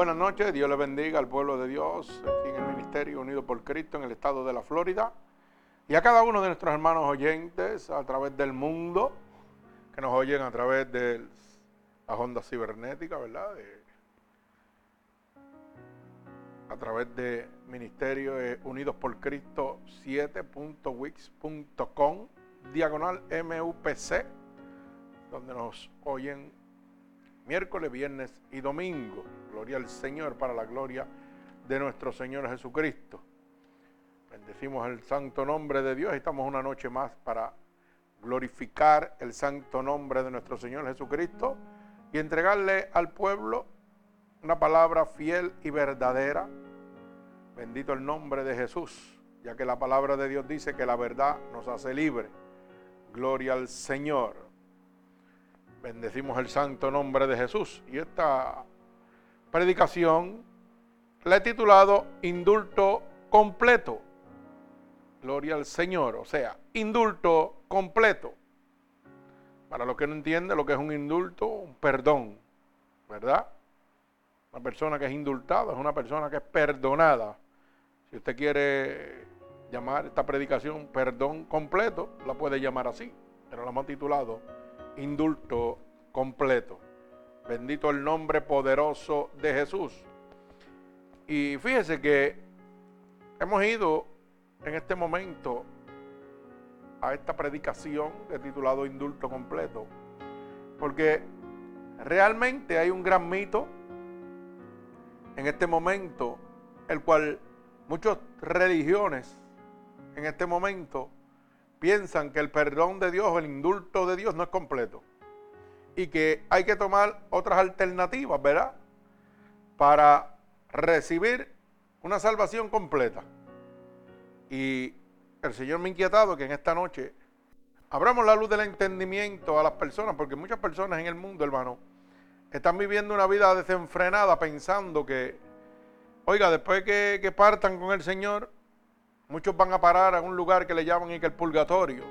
Buenas noches, Dios le bendiga al pueblo de Dios aquí en el Ministerio Unido por Cristo en el estado de la Florida y a cada uno de nuestros hermanos oyentes a través del mundo que nos oyen a través de la onda cibernética, ¿verdad? a través de Ministerio Unidos por Cristo 7.wix.com diagonal MUPC, donde nos oyen miércoles, viernes y domingo. Gloria al Señor para la gloria de nuestro Señor Jesucristo. Bendecimos el santo nombre de Dios. Estamos una noche más para glorificar el santo nombre de nuestro Señor Jesucristo y entregarle al pueblo una palabra fiel y verdadera. Bendito el nombre de Jesús, ya que la palabra de Dios dice que la verdad nos hace libre. Gloria al Señor. Bendecimos el santo nombre de Jesús. Y esta predicación la he titulado Indulto completo. Gloria al Señor. O sea, indulto completo. Para los que no entienden lo que es un indulto, un perdón. ¿Verdad? Una persona que es indultada es una persona que es perdonada. Si usted quiere llamar esta predicación perdón completo, la puede llamar así. Pero la hemos titulado indulto completo. Bendito el nombre poderoso de Jesús. Y fíjese que hemos ido en este momento a esta predicación de titulado Indulto Completo, porque realmente hay un gran mito en este momento, el cual muchas religiones en este momento piensan que el perdón de Dios, el indulto de Dios no es completo. Y que hay que tomar otras alternativas, ¿verdad? Para recibir una salvación completa. Y el Señor me ha inquietado que en esta noche abramos la luz del entendimiento a las personas, porque muchas personas en el mundo, hermano, están viviendo una vida desenfrenada pensando que, oiga, después que, partan con el Señor, Muchos van a parar a un lugar que le llaman el purgatorio,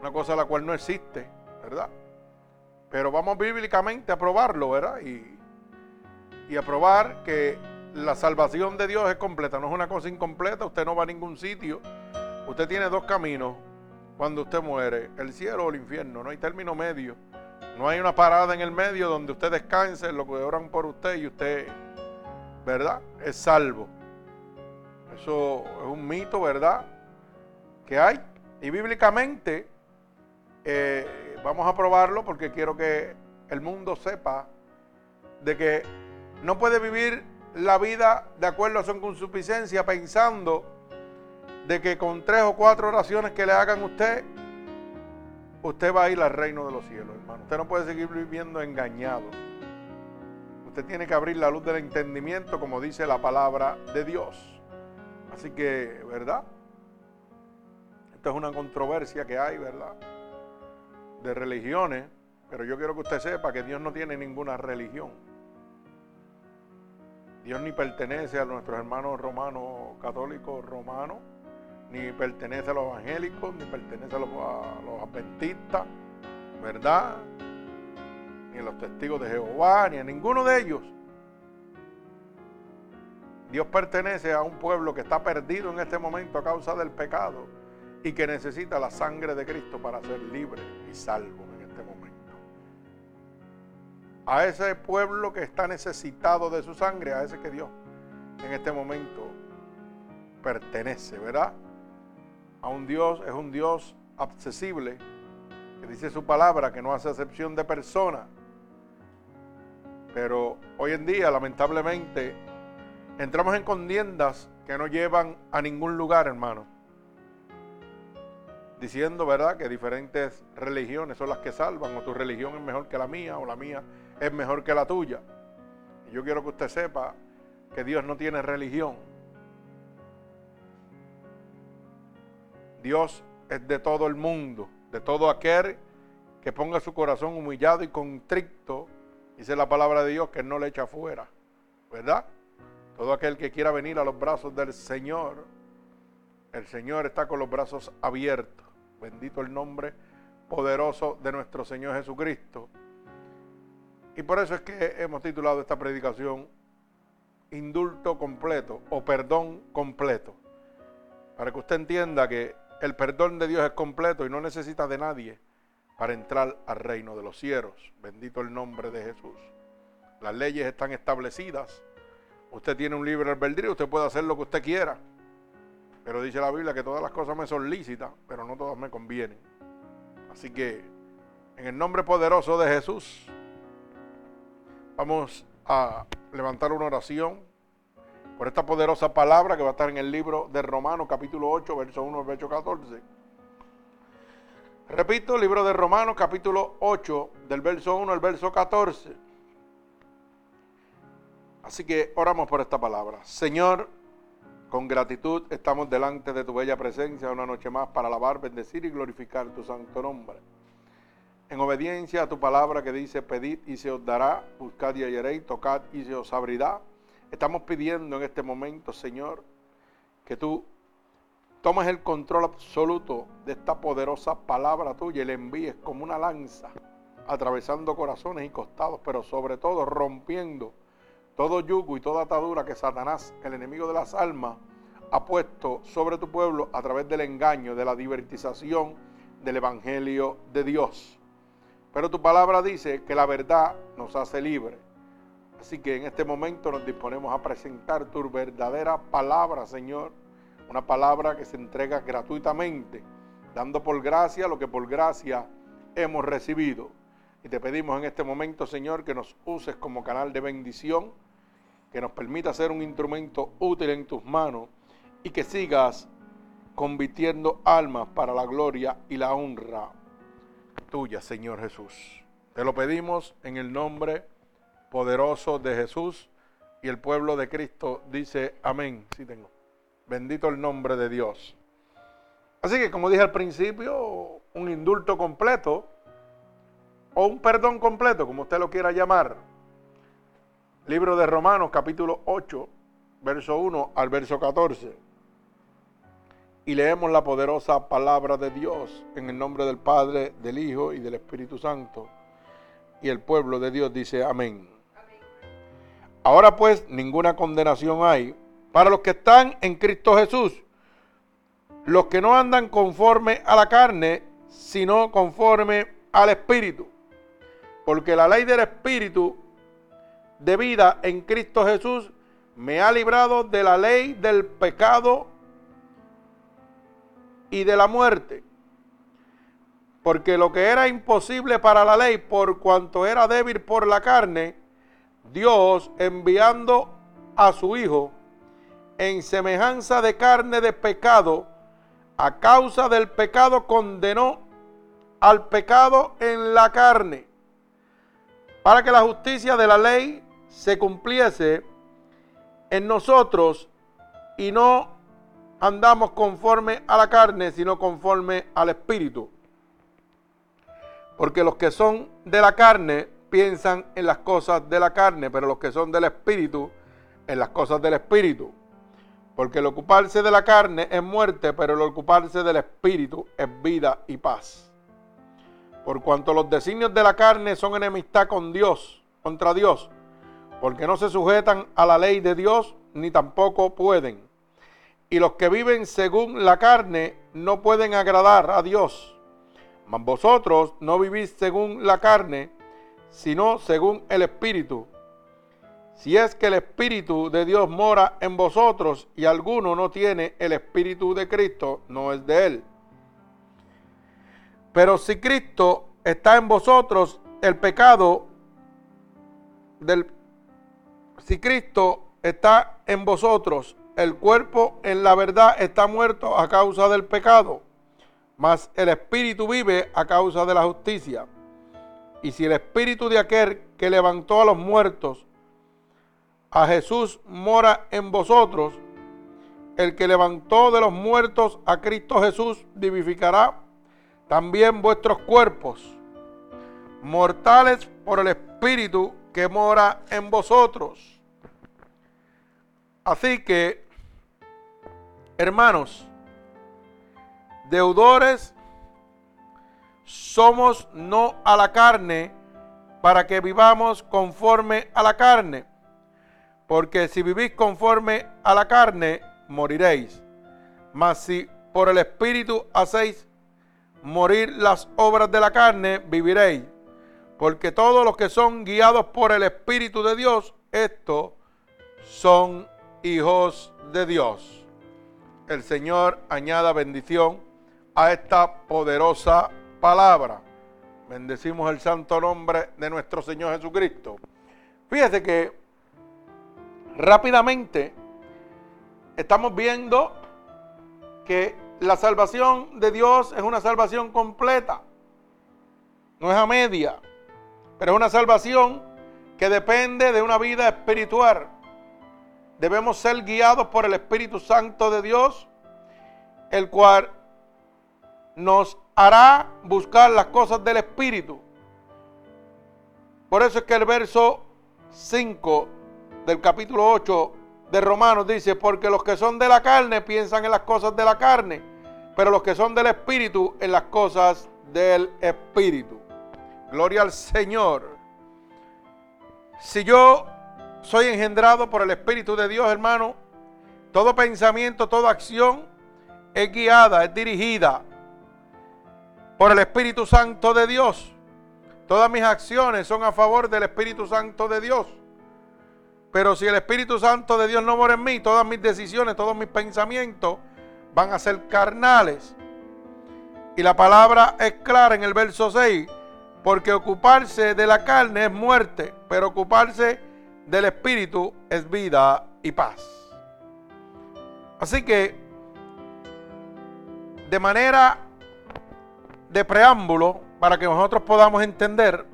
una cosa la cual no existe, ¿verdad? Pero vamos bíblicamente a probarlo, ¿verdad? Y, y a probar que la salvación de Dios es completa, no es una cosa incompleta, usted no va a ningún sitio, usted tiene dos caminos cuando usted muere, el cielo o el infierno, no hay término medio, no hay una parada en el medio donde usted descanse, lo que oran por usted y usted, ¿verdad? Es salvo. Eso es un mito, ¿verdad? Que hay. Y bíblicamente, eh, vamos a probarlo porque quiero que el mundo sepa de que no puede vivir la vida de acuerdo a su consuficiencia pensando de que con tres o cuatro oraciones que le hagan usted, usted va a ir al reino de los cielos, hermano. Usted no puede seguir viviendo engañado. Usted tiene que abrir la luz del entendimiento, como dice la palabra de Dios. Así que, ¿verdad? Esto es una controversia que hay, ¿verdad? De religiones, pero yo quiero que usted sepa que Dios no tiene ninguna religión. Dios ni pertenece a nuestros hermanos romanos, católicos romanos, ni pertenece a los evangélicos, ni pertenece a los, adventistas, ¿verdad? Ni a los testigos de Jehová, ni a ninguno de ellos. Dios pertenece a un pueblo que está perdido en este momento a causa del pecado y que necesita la sangre de Cristo para ser libre y salvo en este momento. A ese pueblo que está necesitado de su sangre, a ese que Dios en este momento pertenece, ¿verdad? A un Dios, es un Dios accesible, que dice su palabra, que no hace excepción de persona. Pero hoy en día, lamentablemente, Entramos en contiendas que no llevan a ningún lugar, hermano. Diciendo, ¿verdad?, que diferentes religiones son las que salvan, o tu religión es mejor que la mía, o la mía es mejor que la tuya. Y yo quiero que usted sepa que Dios no tiene religión. Dios es de todo el mundo, de todo aquel que ponga su corazón humillado y contrito, dice la palabra de Dios, que no le echa fuera, ¿verdad? Todo aquel que quiera venir a los brazos del Señor, el Señor está con los brazos abiertos. Bendito el nombre poderoso de nuestro Señor Jesucristo. Y por eso es que hemos titulado esta predicación indulto completo o perdón completo. Para que usted entienda que el perdón de Dios es completo y no necesita de nadie para entrar al reino de los cielos. Bendito el nombre de Jesús. Las leyes están establecidas. Usted tiene un libre albedrío, usted puede hacer lo que usted quiera. Pero dice la Biblia que todas las cosas me son lícitas, pero no todas me convienen. Así que, en el nombre poderoso de Jesús, vamos a levantar una oración por esta poderosa palabra que va a estar en el libro de Romanos capítulo 8, verso 1 verso 14. Repito, libro de Romanos capítulo 8, del verso 1 al verso 14. Así que oramos por esta palabra. Señor, con gratitud estamos delante de tu bella presencia una noche más para alabar, bendecir y glorificar tu santo nombre. En obediencia a tu palabra que dice, pedid y se os dará, buscad y hallaréis, tocad y se os abrirá. Estamos pidiendo en este momento, Señor, que tú tomes el control absoluto de esta poderosa palabra tuya y la envíes como una lanza, atravesando corazones y costados, pero sobre todo rompiendo todo yugo y toda atadura que Satanás, el enemigo de las almas, ha puesto sobre tu pueblo a través del engaño, de la divertización del Evangelio de Dios. Pero tu palabra dice que la verdad nos hace libre. Así que en este momento nos disponemos a presentar tu verdadera palabra, Señor. Una palabra que se entrega gratuitamente, dando por gracia lo que por gracia hemos recibido. Y te pedimos en este momento, Señor, que nos uses como canal de bendición, que nos permita ser un instrumento útil en tus manos y que sigas convirtiendo almas para la gloria y la honra tuya, Señor Jesús. Te lo pedimos en el nombre poderoso de Jesús y el pueblo de Cristo dice amén. Sí tengo. Bendito el nombre de Dios. Así que como dije al principio, un indulto completo o un perdón completo, como usted lo quiera llamar. Libro de Romanos capítulo 8, verso 1 al verso 14 y leemos la poderosa palabra de Dios en el nombre del Padre, del Hijo y del Espíritu Santo. Y el pueblo de Dios dice amén. Ahora pues ninguna condenación hay para los que están en Cristo Jesús, los que no andan conforme a la carne, sino conforme al Espíritu. Porque la ley del Espíritu de vida en Cristo Jesús me ha librado de la ley del pecado y de la muerte. Porque lo que era imposible para la ley, por cuanto era débil por la carne, Dios enviando a su Hijo en semejanza de carne de pecado, a causa del pecado condenó al pecado en la carne, para que la justicia de la ley se cumpliese en nosotros y no andamos conforme a la carne, sino conforme al Espíritu. Porque los que son de la carne piensan en las cosas de la carne, pero los que son del Espíritu, en las cosas del Espíritu. Porque el ocuparse de la carne es muerte, pero el ocuparse del Espíritu es vida y paz. Por cuanto los designios de la carne son enemistad con Dios, contra Dios, porque no se sujetan a la ley de Dios, ni tampoco pueden y los que viven según la carne no pueden agradar a Dios. Mas vosotros no vivís según la carne, sino según el Espíritu. Si es que el Espíritu de Dios mora en vosotros y alguno no tiene el Espíritu de Cristo, no es de él. Pero si Cristo está en vosotros, el pecado del... Si Cristo está en vosotros, el cuerpo en la verdad está muerto a causa del pecado, mas el espíritu vive a causa de la justicia. Y si el espíritu de aquel que levantó a los muertos, a Jesús mora en vosotros, el que levantó de los muertos a Cristo Jesús vivificará también vuestros cuerpos, mortales por el espíritu que mora en vosotros. Así que Hermanos, deudores somos no a la carne para que vivamos conforme a la carne. Porque si vivís conforme a la carne, moriréis. Mas si por el Espíritu hacéis morir las obras de la carne, viviréis. Porque todos los que son guiados por el Espíritu de Dios, estos son hijos de Dios. El Señor añada bendición a esta poderosa palabra. Bendecimos el santo nombre de nuestro Señor Jesucristo. Fíjese que rápidamente estamos viendo que la salvación de Dios es una salvación completa. No es a media, pero es una salvación que depende de una vida espiritual. Debemos ser guiados por el Espíritu Santo de Dios, el cual nos hará buscar las cosas del Espíritu. Por eso es que el verso 5 del capítulo 8 de Romanos dice, porque los que son de la carne piensan en las cosas de la carne, pero los que son del Espíritu en las cosas del Espíritu. Gloria al Señor. Si yo soy engendrado por el Espíritu de Dios, hermano, todo pensamiento, toda acción es guiada, es dirigida por el Espíritu Santo de Dios. Todas mis acciones son a favor del Espíritu Santo de Dios. Pero si el Espíritu Santo de Dios no mora en mí, todas mis decisiones, todos mis pensamientos van a ser carnales. Y la palabra es clara en el verso 6, porque ocuparse de la carne es muerte, pero ocuparse del Espíritu es vida y paz. Así que, de manera de preámbulo, para que nosotros podamos entender,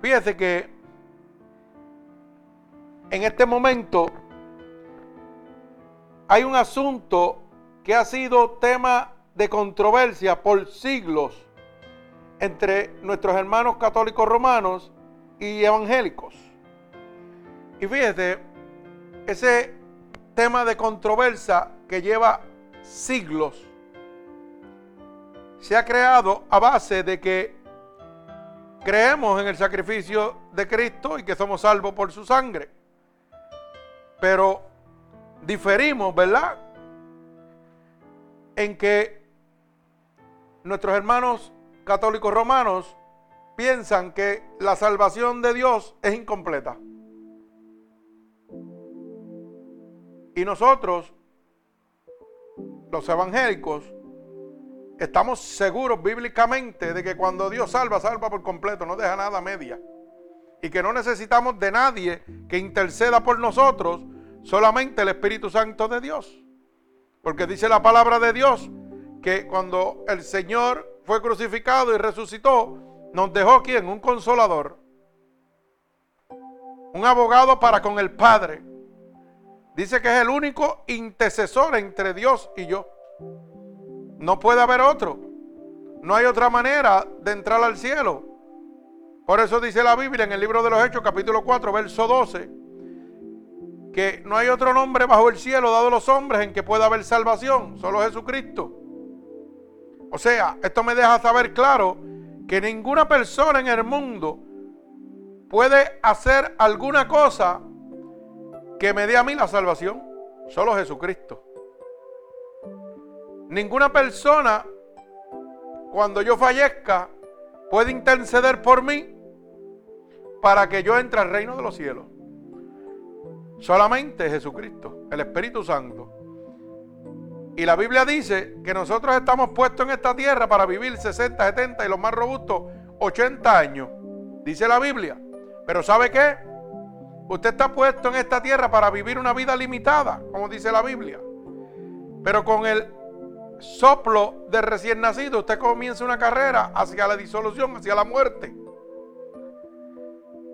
fíjese que en este momento hay un asunto que ha sido tema de controversia por siglos entre nuestros hermanos católicos romanos y evangélicos. Y fíjese, ese tema de controversia que lleva siglos se ha creado a base de que creemos en el sacrificio de Cristo y que somos salvos por su sangre. Pero diferimos, ¿verdad? En que nuestros hermanos católicos romanos piensan que la salvación de Dios es incompleta. Y nosotros, los evangélicos, estamos seguros bíblicamente de que cuando Dios salva, salva por completo, no deja nada media. Y que no necesitamos de nadie que interceda por nosotros, solamente el Espíritu Santo de Dios. Porque dice la palabra de Dios que cuando el Señor fue crucificado y resucitó, nos dejó quien? Un consolador. Un abogado para con el Padre. Dice que es el único intercesor entre Dios y yo. No puede haber otro. No hay otra manera de entrar al cielo. Por eso dice la Biblia en el libro de los Hechos, capítulo 4, verso 12, que no hay otro nombre bajo el cielo dado a los hombres en que pueda haber salvación, solo Jesucristo. O sea, esto me deja saber claro que ninguna persona en el mundo puede hacer alguna cosa que me dé a mí la salvación. Solo Jesucristo. Ninguna persona, cuando yo fallezca, puede interceder por mí para que yo entre al reino de los cielos. Solamente Jesucristo, el Espíritu Santo. Y la Biblia dice que nosotros estamos puestos en esta tierra para vivir 60, 70 y los más robustos 80 años. Dice la Biblia. Pero ¿sabe qué? Usted está puesto en esta tierra para vivir una vida limitada, como dice la Biblia. Pero con el soplo de recién nacido, usted comienza una carrera hacia la disolución, hacia la muerte.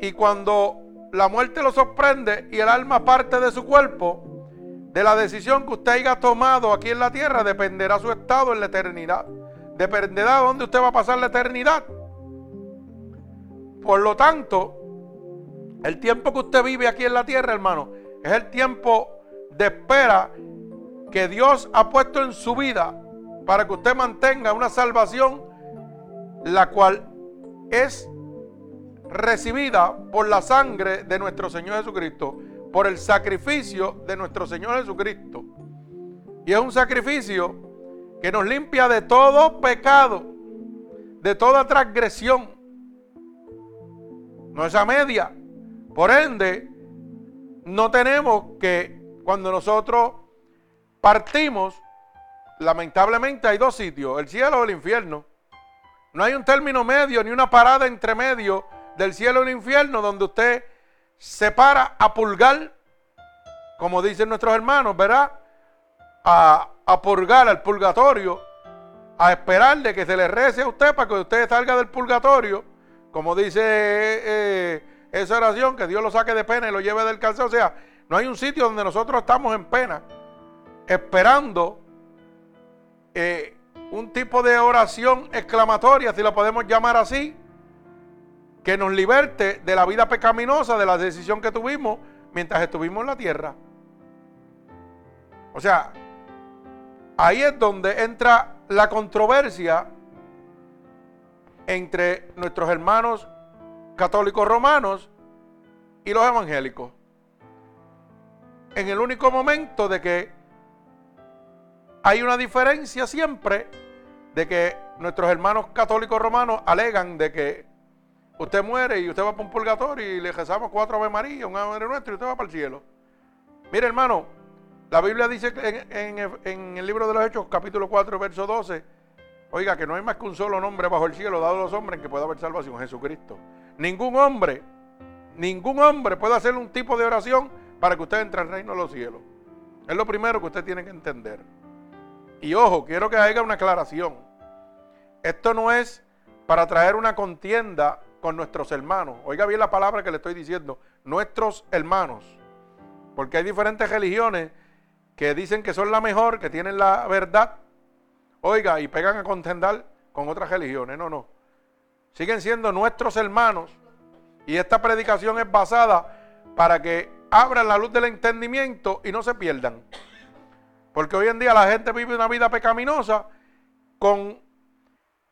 Y cuando la muerte lo sorprende y el alma parte de su cuerpo, de la decisión que usted haya tomado aquí en la tierra dependerá su estado en la eternidad. Dependerá de dónde usted va a pasar la eternidad. Por lo tanto, el tiempo que usted vive aquí en la tierra, hermano, es el tiempo de espera que Dios ha puesto en su vida para que usted mantenga una salvación, la cual es recibida por la sangre de nuestro Señor Jesucristo por el sacrificio de nuestro Señor Jesucristo. Y es un sacrificio que nos limpia de todo pecado, de toda transgresión. No es a media. Por ende, no tenemos que, cuando nosotros partimos, lamentablemente hay dos sitios, el cielo o el infierno. No hay un término medio ni una parada entre medio del cielo y el infierno donde usted se para a pulgar, como dicen nuestros hermanos, ¿verdad? A, purgar al purgatorio, a esperar de que se le rece a usted para que usted salga del purgatorio, como dice eh, esa oración, que Dios lo saque de pena y lo lleve del cárcel. O sea, no hay un sitio donde nosotros estamos en pena, esperando eh, un tipo de oración exclamatoria, si la podemos llamar así, que nos liberte de la vida pecaminosa, de la decisión que tuvimos mientras estuvimos en la tierra. O sea, ahí es donde entra la controversia entre nuestros hermanos católicos romanos y los evangélicos. En el único momento de que hay una diferencia siempre de que nuestros hermanos católicos romanos alegan de que usted muere y usted va para un purgatorio y le rezamos cuatro Ave María, un Ave Nuestro y usted va para el cielo. Mire hermano, la Biblia dice en, el libro de los Hechos, capítulo 4, verso 12, oiga, que no hay más que un solo nombre bajo el cielo dado a los hombres en que pueda haber salvación, Jesucristo. Ningún hombre, ningún hombre puede hacer un tipo de oración para que usted entre al reino de los cielos. Es lo primero que usted tiene que entender. Y ojo, quiero que haya una aclaración. Esto no es para traer una contienda con nuestros hermanos. Oiga bien la palabra que le estoy diciendo. Nuestros hermanos. Porque hay diferentes religiones que dicen que son la mejor, que tienen la verdad. Oiga, y pegan a contendar con otras religiones. No, no. Siguen siendo nuestros hermanos. Y esta predicación es basada para que abran la luz del entendimiento y no se pierdan. Porque hoy en día la gente vive una vida pecaminosa con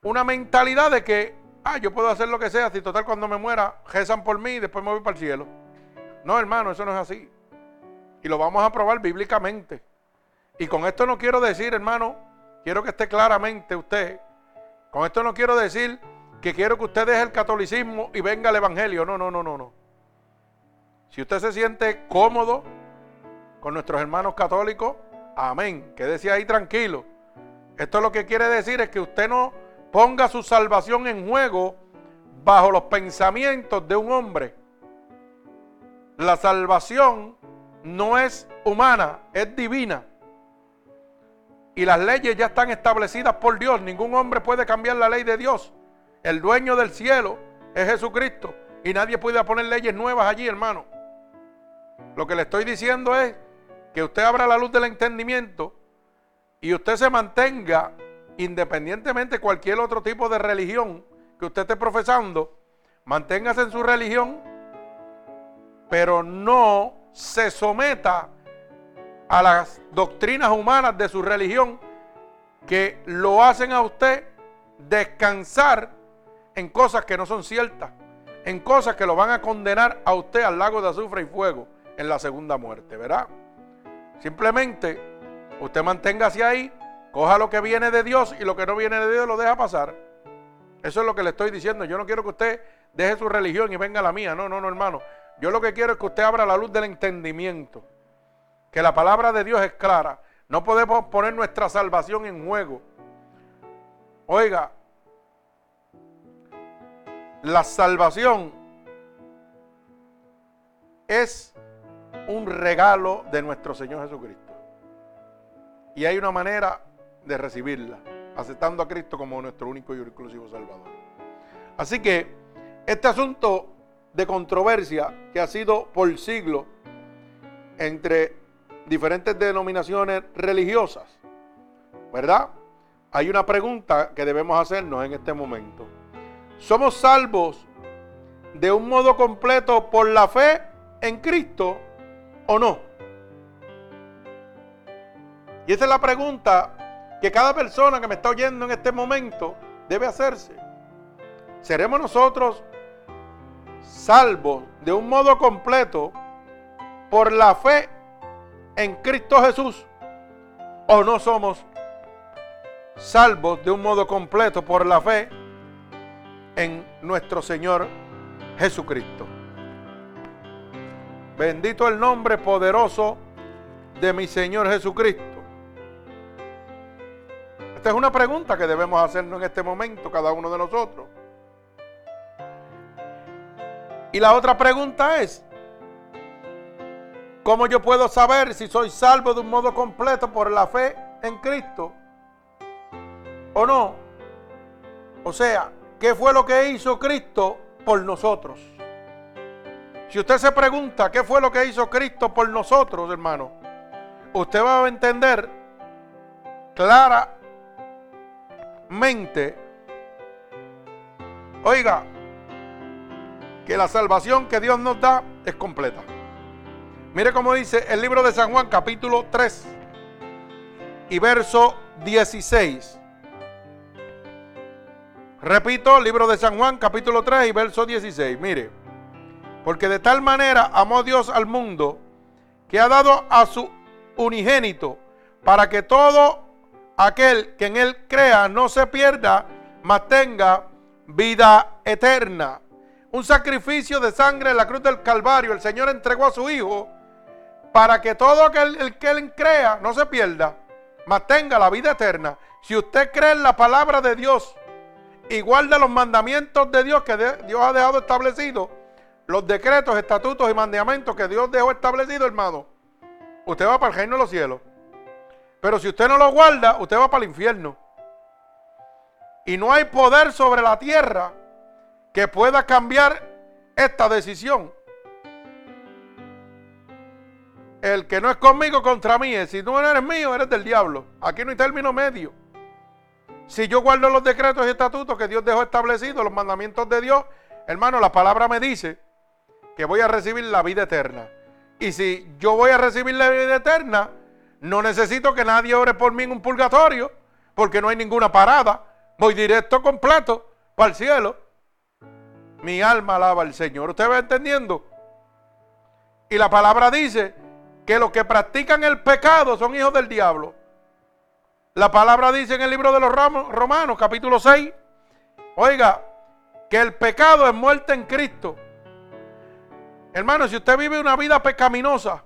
una mentalidad de que, ah, yo puedo hacer lo que sea, si total cuando me muera, rezan por mí y después me voy para el cielo. No, hermano, eso no es así. Y lo vamos a probar bíblicamente. Y con esto no quiero decir, hermano, quiero que esté claramente usted, con esto no quiero decir que quiero que usted deje el catolicismo y venga al evangelio. No, no, no, no, no. Si usted se siente cómodo con nuestros hermanos católicos, Amén. Quédese ahí tranquilo. Esto lo que quiere decir es que usted no ponga su salvación en juego bajo los pensamientos de un hombre. La salvación no es humana, es divina. Y las leyes ya están establecidas por Dios. Ningún hombre puede cambiar la ley de Dios. El dueño del cielo es Jesucristo. Y nadie puede poner leyes nuevas allí, hermano. Lo que le estoy diciendo es que usted abra la luz del entendimiento y usted se mantenga, independientemente de cualquier otro tipo de religión que usted esté profesando, manténgase en su religión, pero no se someta a las doctrinas humanas de su religión que lo hacen a usted descansar en cosas que no son ciertas, en cosas que lo van a condenar a usted al lago de azufre y fuego en la segunda muerte, ¿verdad? Simplemente usted manténgase ahí, coja lo que viene de Dios y lo que no viene de Dios lo deja pasar. Eso es lo que le estoy diciendo. Yo no quiero que usted deje su religión y venga la mía. No, no, no, hermano. Yo lo que quiero es que usted abra la luz del entendimiento. Que la palabra de Dios es clara. No podemos poner nuestra salvación en juego. Oiga, la salvación es un regalo de nuestro Señor Jesucristo. Y hay una manera de recibirla, aceptando a Cristo como nuestro único y exclusivo Salvador. Así que este asunto de controversia que ha sido por siglos entre diferentes denominaciones religiosas, ¿verdad? Hay una pregunta que debemos hacernos en este momento. ¿Somos salvos de un modo completo por la fe en Cristo o no? Y esa es la pregunta que cada persona que me está oyendo en este momento debe hacerse. ¿Seremos nosotros salvos de un modo completo por la fe en Cristo Jesús o no somos salvos de un modo completo por la fe en nuestro Señor Jesucristo. Bendito el nombre poderoso de mi Señor Jesucristo. Esta es una pregunta que debemos hacernos en este momento cada uno de nosotros. Y la otra pregunta es, ¿cómo yo puedo saber si soy salvo de un modo completo por la fe en Cristo o no? O sea, ¿qué fue lo que hizo Cristo por nosotros? Si usted se pregunta qué fue lo que hizo Cristo por nosotros, hermano, usted va a entender claramente, oiga, que la salvación que Dios nos da es completa. Mire cómo dice el libro de San Juan capítulo 3 y verso 16. Repito, libro de San Juan capítulo 3 y verso 16. Mire, porque de tal manera amó Dios al mundo que ha dado a su unigénito para que todo aquel que en él crea no se pierda, mas tenga vida eterna. Un sacrificio de sangre en la cruz del Calvario. El Señor entregó a su Hijo para que todo aquel el que él crea no se pierda, mas tenga la vida eterna. Si usted cree en la palabra de Dios y guarda los mandamientos de Dios que Dios ha dejado establecido, los decretos, estatutos y mandamientos que Dios dejó establecido, hermano, usted va para el reino de los cielos. Pero si usted no lo guarda, usted va para el infierno. Y no hay poder sobre la tierra que pueda cambiar esta decisión. El que no es conmigo contra mí es, si tú no eres mío, eres del diablo. Aquí no hay término medio. Si yo guardo los decretos y estatutos que Dios dejó establecidos, los mandamientos de Dios, hermano, la palabra me dice que voy a recibir la vida eterna. Y si yo voy a recibir la vida eterna, no necesito que nadie ore por mí en un purgatorio, porque no hay ninguna parada. Voy directo completo para el cielo. Mi alma alaba al Señor. ¿Usted va entendiendo? Y la palabra dice que los que practican el pecado son hijos del diablo. La palabra dice en el libro de los Romanos, capítulo 6, oiga, que el pecado es muerte en Cristo. Hermano, si usted vive una vida pecaminosa,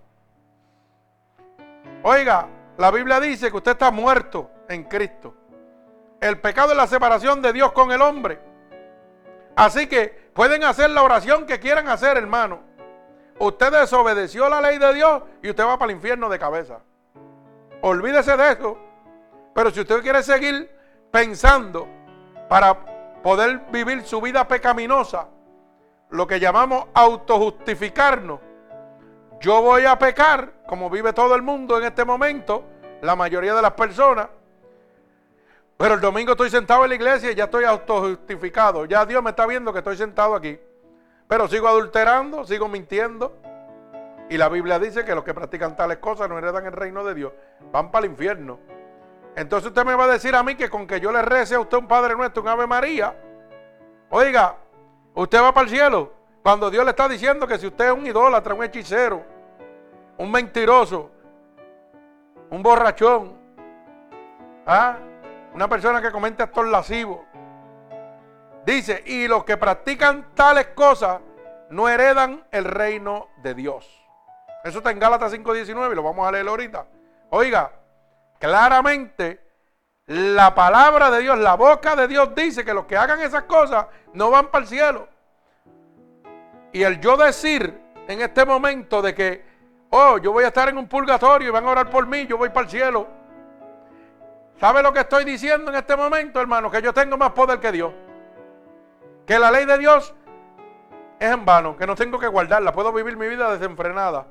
oiga, la Biblia dice que usted está muerto en Cristo. El pecado es la separación de Dios con el hombre. Así que pueden hacer la oración que quieran hacer, hermano. Usted desobedeció la ley de Dios y usted va para el infierno de cabeza. Olvídese de eso. Pero si usted quiere seguir pensando para poder vivir su vida pecaminosa, lo que llamamos autojustificarnos. Yo voy a pecar, como vive todo el mundo en este momento, la mayoría de las personas. Pero el domingo estoy sentado en la iglesia y ya estoy autojustificado. Ya Dios me está viendo que estoy sentado aquí. Pero sigo adulterando, sigo mintiendo. Y la Biblia dice que los que practican tales cosas no heredan el reino de Dios. Van para el infierno. Entonces usted me va a decir a mí que con que yo le rece a usted un Padre Nuestro, un Ave María, oiga, Usted va para el cielo cuando Dios le está diciendo que si usted es un idólatra, un hechicero, un mentiroso, un borrachón, ¿ah? una persona que comete actos lascivos, dice, y los que practican tales cosas no heredan el reino de Dios. Eso está en Gálatas 5.19 y lo vamos a leer ahorita. Oiga, claramente la palabra de Dios, la boca de Dios dice que los que hagan esas cosas no van para el cielo. Y el yo decir en este momento de que, oh, yo voy a estar en un purgatorio y van a orar por mí, yo voy para el cielo. ¿Sabe lo que estoy diciendo en este momento, hermano? Que yo tengo más poder que Dios. Que la ley de Dios es en vano, que no tengo que guardarla, puedo vivir mi vida desenfrenada.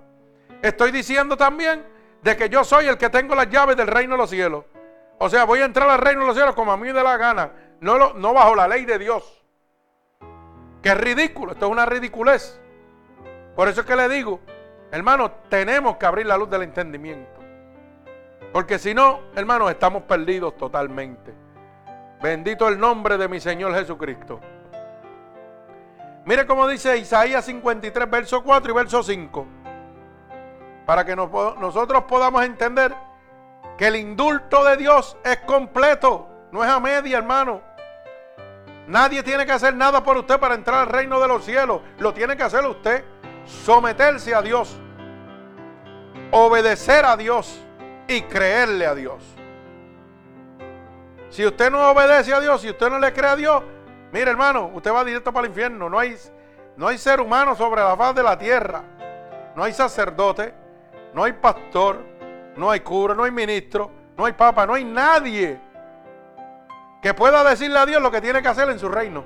Estoy diciendo también de que yo soy el que tengo las llaves del reino de los cielos. O sea, voy a entrar al reino de los cielos como a mí me dé la gana, no, no bajo la ley de Dios. Que ridículo, esto es una ridiculez. Por eso es que le digo, hermano, tenemos que abrir la luz del entendimiento. Porque si no, hermanos, estamos perdidos totalmente. Bendito el nombre de mi Señor Jesucristo. Mire cómo dice Isaías 53, verso 4 y verso 5. Para que nosotros podamos entender que el indulto de Dios es completo, no es a media, hermano. Nadie tiene que hacer nada por usted para entrar al reino de los cielos. Lo tiene que hacer usted. Someterse a Dios. Obedecer a Dios y creerle a Dios. Si usted no obedece a Dios, si usted no le cree a Dios, mire hermano, usted va directo para el infierno. No hay, no hay ser humano sobre la faz de la tierra. No hay sacerdote, no hay pastor, no hay cura, no hay ministro, no hay papa, no hay nadie que pueda decirle a Dios lo que tiene que hacer en su reino.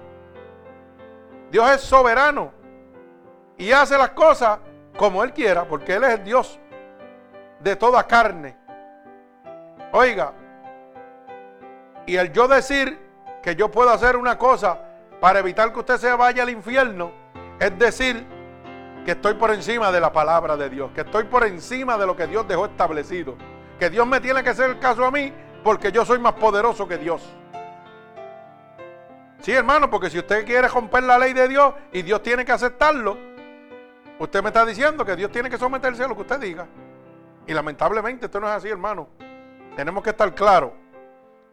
Dios es soberano y hace las cosas como Él quiera, porque Él es el Dios de toda carne. Oiga, y el yo decir que yo puedo hacer una cosa para evitar que usted se vaya al infierno, es decir, que estoy por encima de la palabra de Dios, que estoy por encima de lo que Dios dejó establecido, que Dios me tiene que hacer el caso a mí porque yo soy más poderoso que Dios. Sí, hermano, porque si usted quiere romper la ley de Dios y Dios tiene que aceptarlo, usted me está diciendo que Dios tiene que someterse a lo que usted diga. Y lamentablemente esto no es así, hermano. Tenemos que estar claros.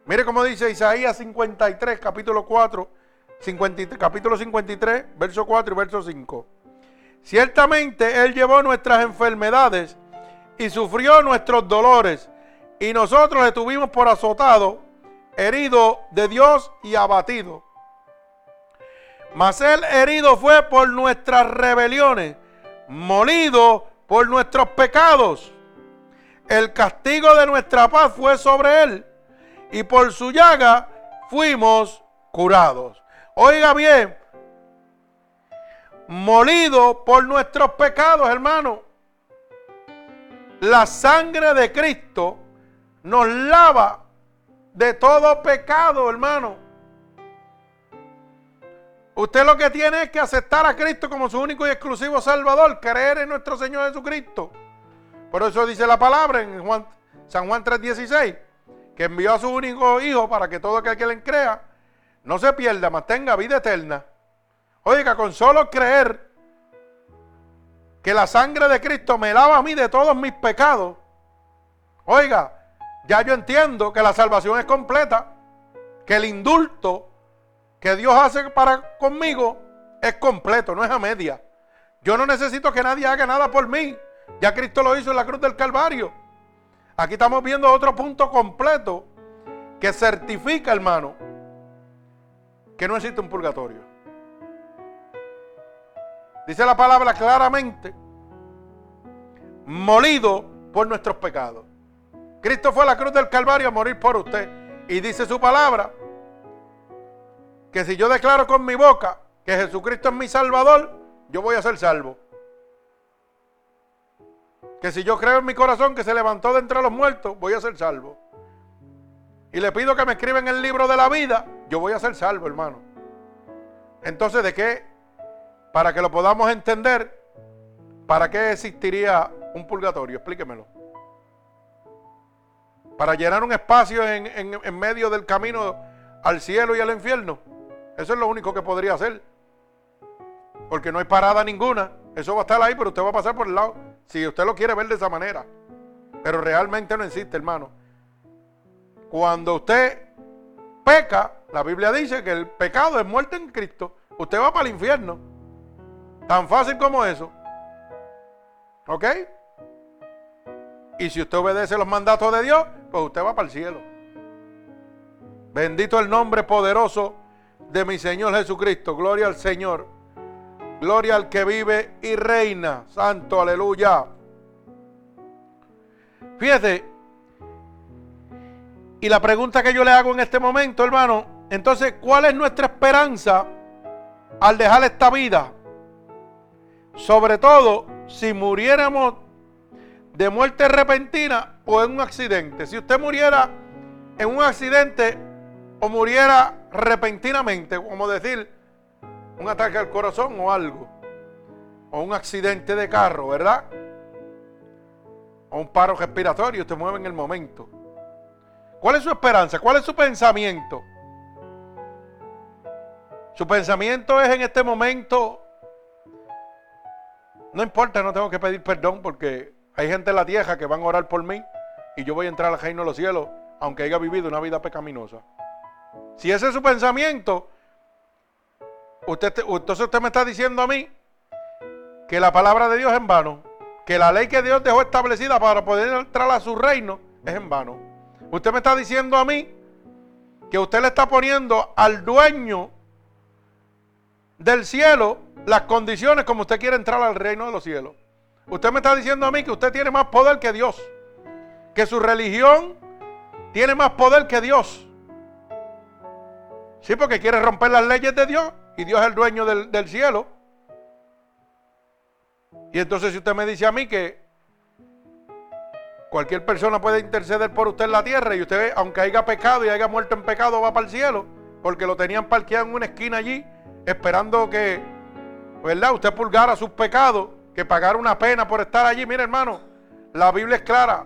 Mire cómo dice Isaías 53, capítulo 4, capítulo 53, verso 4 y verso 5. Ciertamente Él llevó nuestras enfermedades y sufrió nuestros dolores, y nosotros le tuvimos por azotado, herido de Dios y abatido. Mas Él herido fue por nuestras rebeliones, molido por nuestros pecados. El castigo de nuestra paz fue sobre Él, y por su llaga fuimos curados. Oiga bien, molido por nuestros pecados, hermano. La sangre de Cristo nos lava de todo pecado, hermano. Usted lo que tiene es que aceptar a Cristo como su único y exclusivo Salvador, creer en nuestro Señor Jesucristo. Por eso dice la palabra en Juan, San Juan 3:16, que envió a su único Hijo para que todo aquel que le crea no se pierda, mas tenga vida eterna. Oiga, con solo creer que la sangre de Cristo me lava a mí de todos mis pecados. Oiga, ya yo entiendo que la salvación es completa, que el indulto que Dios hace para conmigo es completo, no es a media. Yo no necesito que nadie haga nada por mí. Ya Cristo lo hizo en la cruz del Calvario. Aquí estamos viendo otro punto completo que certifica, hermano, que no existe un purgatorio. Dice la palabra claramente, molido por nuestros pecados. Cristo fue a la cruz del Calvario a morir por usted. Y dice su palabra, que si yo declaro con mi boca que Jesucristo es mi Salvador, yo voy a ser salvo. Que si yo creo en mi corazón que se levantó de entre los muertos, voy a ser salvo. Y le pido que me escriba en el libro de la vida, yo voy a ser salvo, hermano. Entonces, ¿de qué para que lo podamos entender, ¿para qué existiría un purgatorio? Explíquemelo. Para llenar un espacio en, medio del camino al cielo y al infierno. Eso es lo único que podría hacer. Porque no hay parada ninguna. Eso va a estar ahí, pero usted va a pasar por el lado. Si usted lo quiere ver de esa manera. Pero realmente no existe, hermano. Cuando usted peca, la Biblia dice que el pecado es muerte en Cristo. Usted va para el infierno. Tan fácil como eso. ¿Ok? Y si usted obedece los mandatos de Dios, pues usted va para el cielo. Bendito el nombre poderoso de mi Señor Jesucristo. Gloria al Señor. Gloria al que vive y reina. Santo, aleluya. Fíjate. Y la pregunta que yo le hago en este momento, hermano, entonces, ¿cuál es nuestra esperanza al dejar esta vida? Sobre todo si muriéramos de muerte repentina o en un accidente. Si usted muriera en un accidente o muriera repentinamente, como decir, un ataque al corazón o algo, o un accidente de carro, ¿verdad? O un paro respiratorio, usted mueve en el momento. ¿Cuál es su esperanza? ¿Cuál es su pensamiento? Su pensamiento es en este momento no importa, no tengo que pedir perdón porque hay gente en la tierra que van a orar por mí y yo voy a entrar al reino de los cielos, aunque haya vivido una vida pecaminosa. Si ese es su pensamiento, usted, entonces usted me está diciendo a mí que la palabra de Dios es en vano, que la ley que Dios dejó establecida para poder entrar a su reino es en vano. Usted me está diciendo a mí que usted le está poniendo al dueño del cielo las condiciones como usted quiere entrar al reino de los cielos. Usted me está diciendo a mí que usted tiene más poder que Dios, que su religión tiene más poder que Dios. Sí, porque quiere romper las leyes de Dios y Dios es el dueño del, del cielo. Y entonces si usted me dice a mí que cualquier persona puede interceder por usted en la tierra y usted, aunque haya pecado y haya muerto en pecado, va para el cielo, porque lo tenían parqueado en una esquina allí, esperando que, ¿verdad? Usted pulgara sus pecados, que pagara una pena por estar allí. Mire, hermano, la Biblia es clara.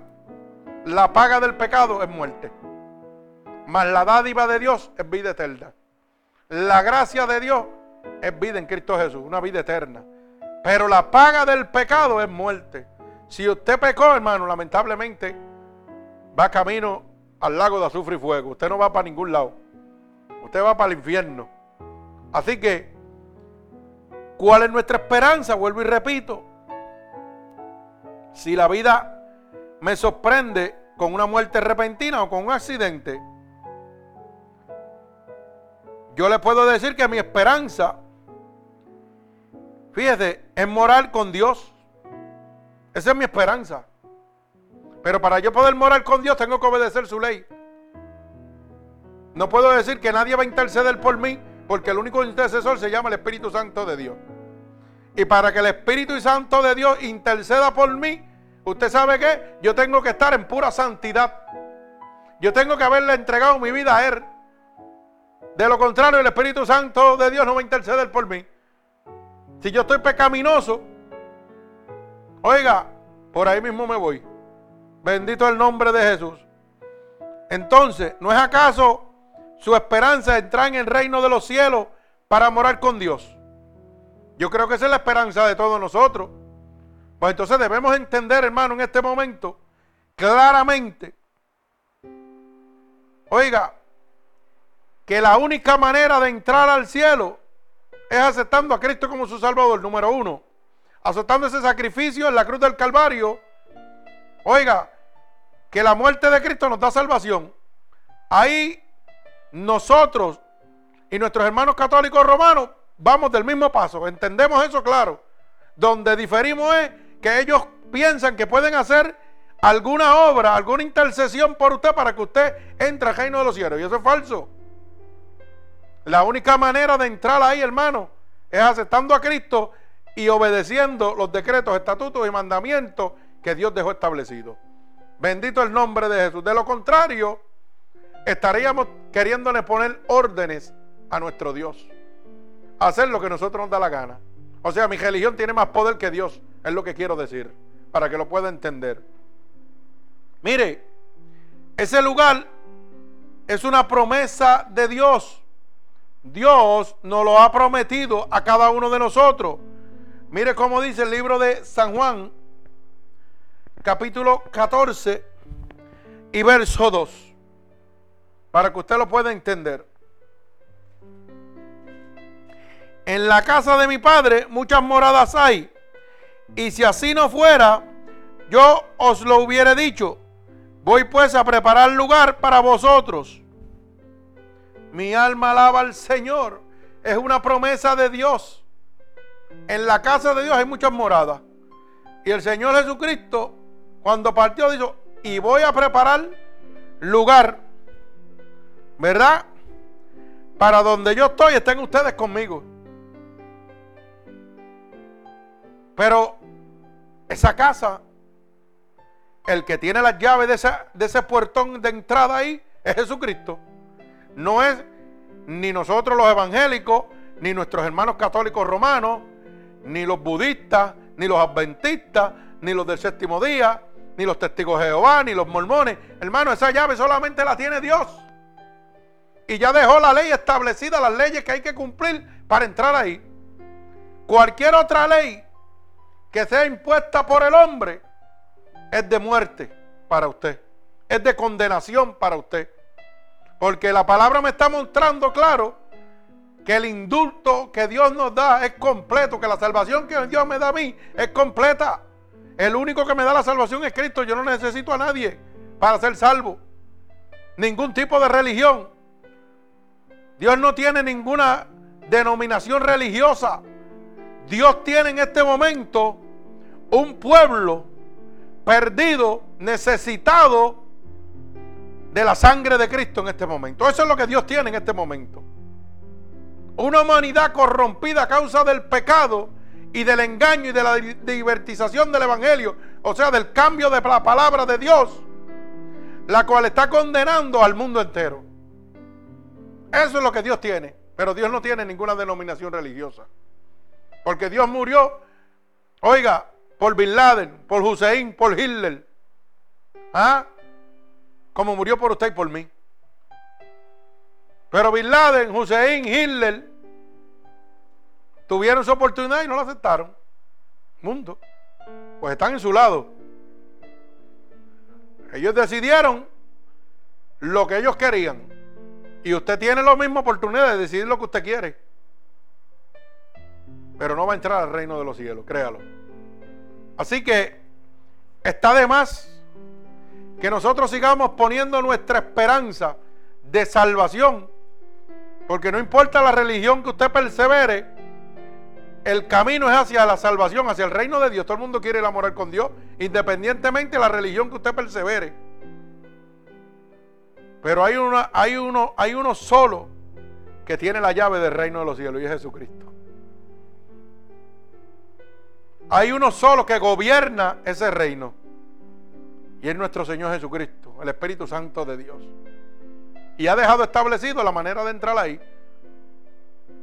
La paga del pecado es muerte. Mas la dádiva de Dios es vida eterna. La gracia de Dios es vida en Cristo Jesús, una vida eterna. Pero la paga del pecado es muerte. Si usted pecó, hermano, lamentablemente va camino al lago de azufre y fuego. Usted no va para ningún lado. Usted va para el infierno. Así que, ¿cuál es nuestra esperanza? Vuelvo y repito. Si la vida me sorprende con una muerte repentina o con un accidente, yo le puedo decir que mi esperanza, fíjese, es morar con Dios. Esa es mi esperanza. Pero para yo poder morar con Dios tengo que obedecer su ley. No puedo decir que nadie va a interceder por mí porque el único intercesor se llama el Espíritu Santo de Dios. Y para que el Espíritu Santo de Dios interceda por mí, usted sabe que yo tengo que estar en pura santidad. Yo tengo que haberle entregado mi vida a Él. De lo contrario, el Espíritu Santo de Dios no va a interceder por mí. Si yo estoy pecaminoso, oiga, por ahí mismo me voy. Bendito el nombre de Jesús. Entonces, ¿no es acaso su esperanza entrar en el reino de los cielos para morar con Dios? Yo creo que esa es la esperanza de todos nosotros. Pues entonces debemos entender, hermano, en este momento, claramente, oiga, que la única manera de entrar al cielo es aceptando a Cristo como su Salvador, número uno. Aceptando ese sacrificio en la cruz del Calvario. Oiga, que la muerte de Cristo nos da salvación. Ahí nosotros y nuestros hermanos católicos romanos vamos del mismo paso. Entendemos eso claro. Donde diferimos es que ellos piensan que pueden hacer alguna obra, alguna intercesión por usted para que usted entre al reino de los cielos. Y eso es falso. La única manera de entrar ahí, hermano, es aceptando a Cristo y obedeciendo los decretos, estatutos y mandamientos que Dios dejó establecidos. Bendito el nombre de Jesús. De lo contrario, estaríamos queriéndole poner órdenes a nuestro Dios. Hacer lo que nosotros nos da la gana. O sea, mi religión tiene más poder que Dios, es lo que quiero decir, para que lo pueda entender. Mire, ese lugar es una promesa de Dios. Dios nos lo ha prometido a cada uno de nosotros. Mire cómo dice el libro de San Juan, capítulo 14 y verso 2, para que usted lo pueda entender. En la casa de mi padre muchas moradas hay, y si así no fuera, yo os lo hubiera dicho. Voy pues a preparar lugar para vosotros. Mi alma alaba al Señor. Es una promesa de Dios. En la casa de Dios hay muchas moradas. Y el Señor Jesucristo, cuando partió, dijo, y voy a preparar lugar, ¿verdad? Para donde yo estoy, estén ustedes conmigo. Pero esa casa, el que tiene las llaves de, de ese puertón de entrada ahí, es Jesucristo. No es ni nosotros los evangélicos, ni nuestros hermanos católicos romanos, ni los budistas, ni los adventistas, ni los del séptimo día, ni los testigos de Jehová, ni los mormones. Hermano, esa llave solamente la tiene Dios. Y ya dejó la ley establecida, las leyes que hay que cumplir para entrar ahí. Cualquier otra ley que sea impuesta por el hombre es de muerte para usted. Es de condenación para usted. Porque la palabra me está mostrando claro que el indulto que Dios nos da es completo, que la salvación que Dios me da a mí es completa. El único que me da la salvación es Cristo. Yo no necesito a nadie para ser salvo. Ningún tipo de religión. Dios no tiene ninguna denominación religiosa. Dios tiene en este momento un pueblo perdido, necesitado de la sangre de Cristo en este momento. Eso es lo que Dios tiene en este momento. Una humanidad corrompida a causa del pecado y del engaño y de la divertización del Evangelio, o sea, del cambio de la palabra de Dios, la cual está condenando al mundo entero. Eso es lo que Dios tiene, pero Dios no tiene ninguna denominación religiosa. Porque Dios murió, oiga, por Bin Laden, por Hussein, por Hitler. ¿Ah? Como murió por usted y por mí. Pero Bin Laden, Hussein, Hitler tuvieron su oportunidad y no la aceptaron. Mundo. Pues están en su lado. Ellos decidieron lo que ellos querían. Y usted tiene la misma oportunidad de decidir lo que usted quiere. Pero no va a entrar al reino de los cielos, créalo. Así que está de más que nosotros sigamos poniendo nuestra esperanza de salvación. Porque no importa la religión que usted persevere, el camino es hacia la salvación, hacia el reino de Dios. Todo el mundo quiere enamorar con Dios, independientemente de la religión que usted persevere. Pero hay, hay, uno, hay uno solo que tiene la llave del reino de los cielos y es Jesucristo. Hay uno solo que gobierna ese reino. Y es nuestro Señor Jesucristo, el Espíritu Santo de Dios. Y ha dejado establecido la manera de entrar ahí.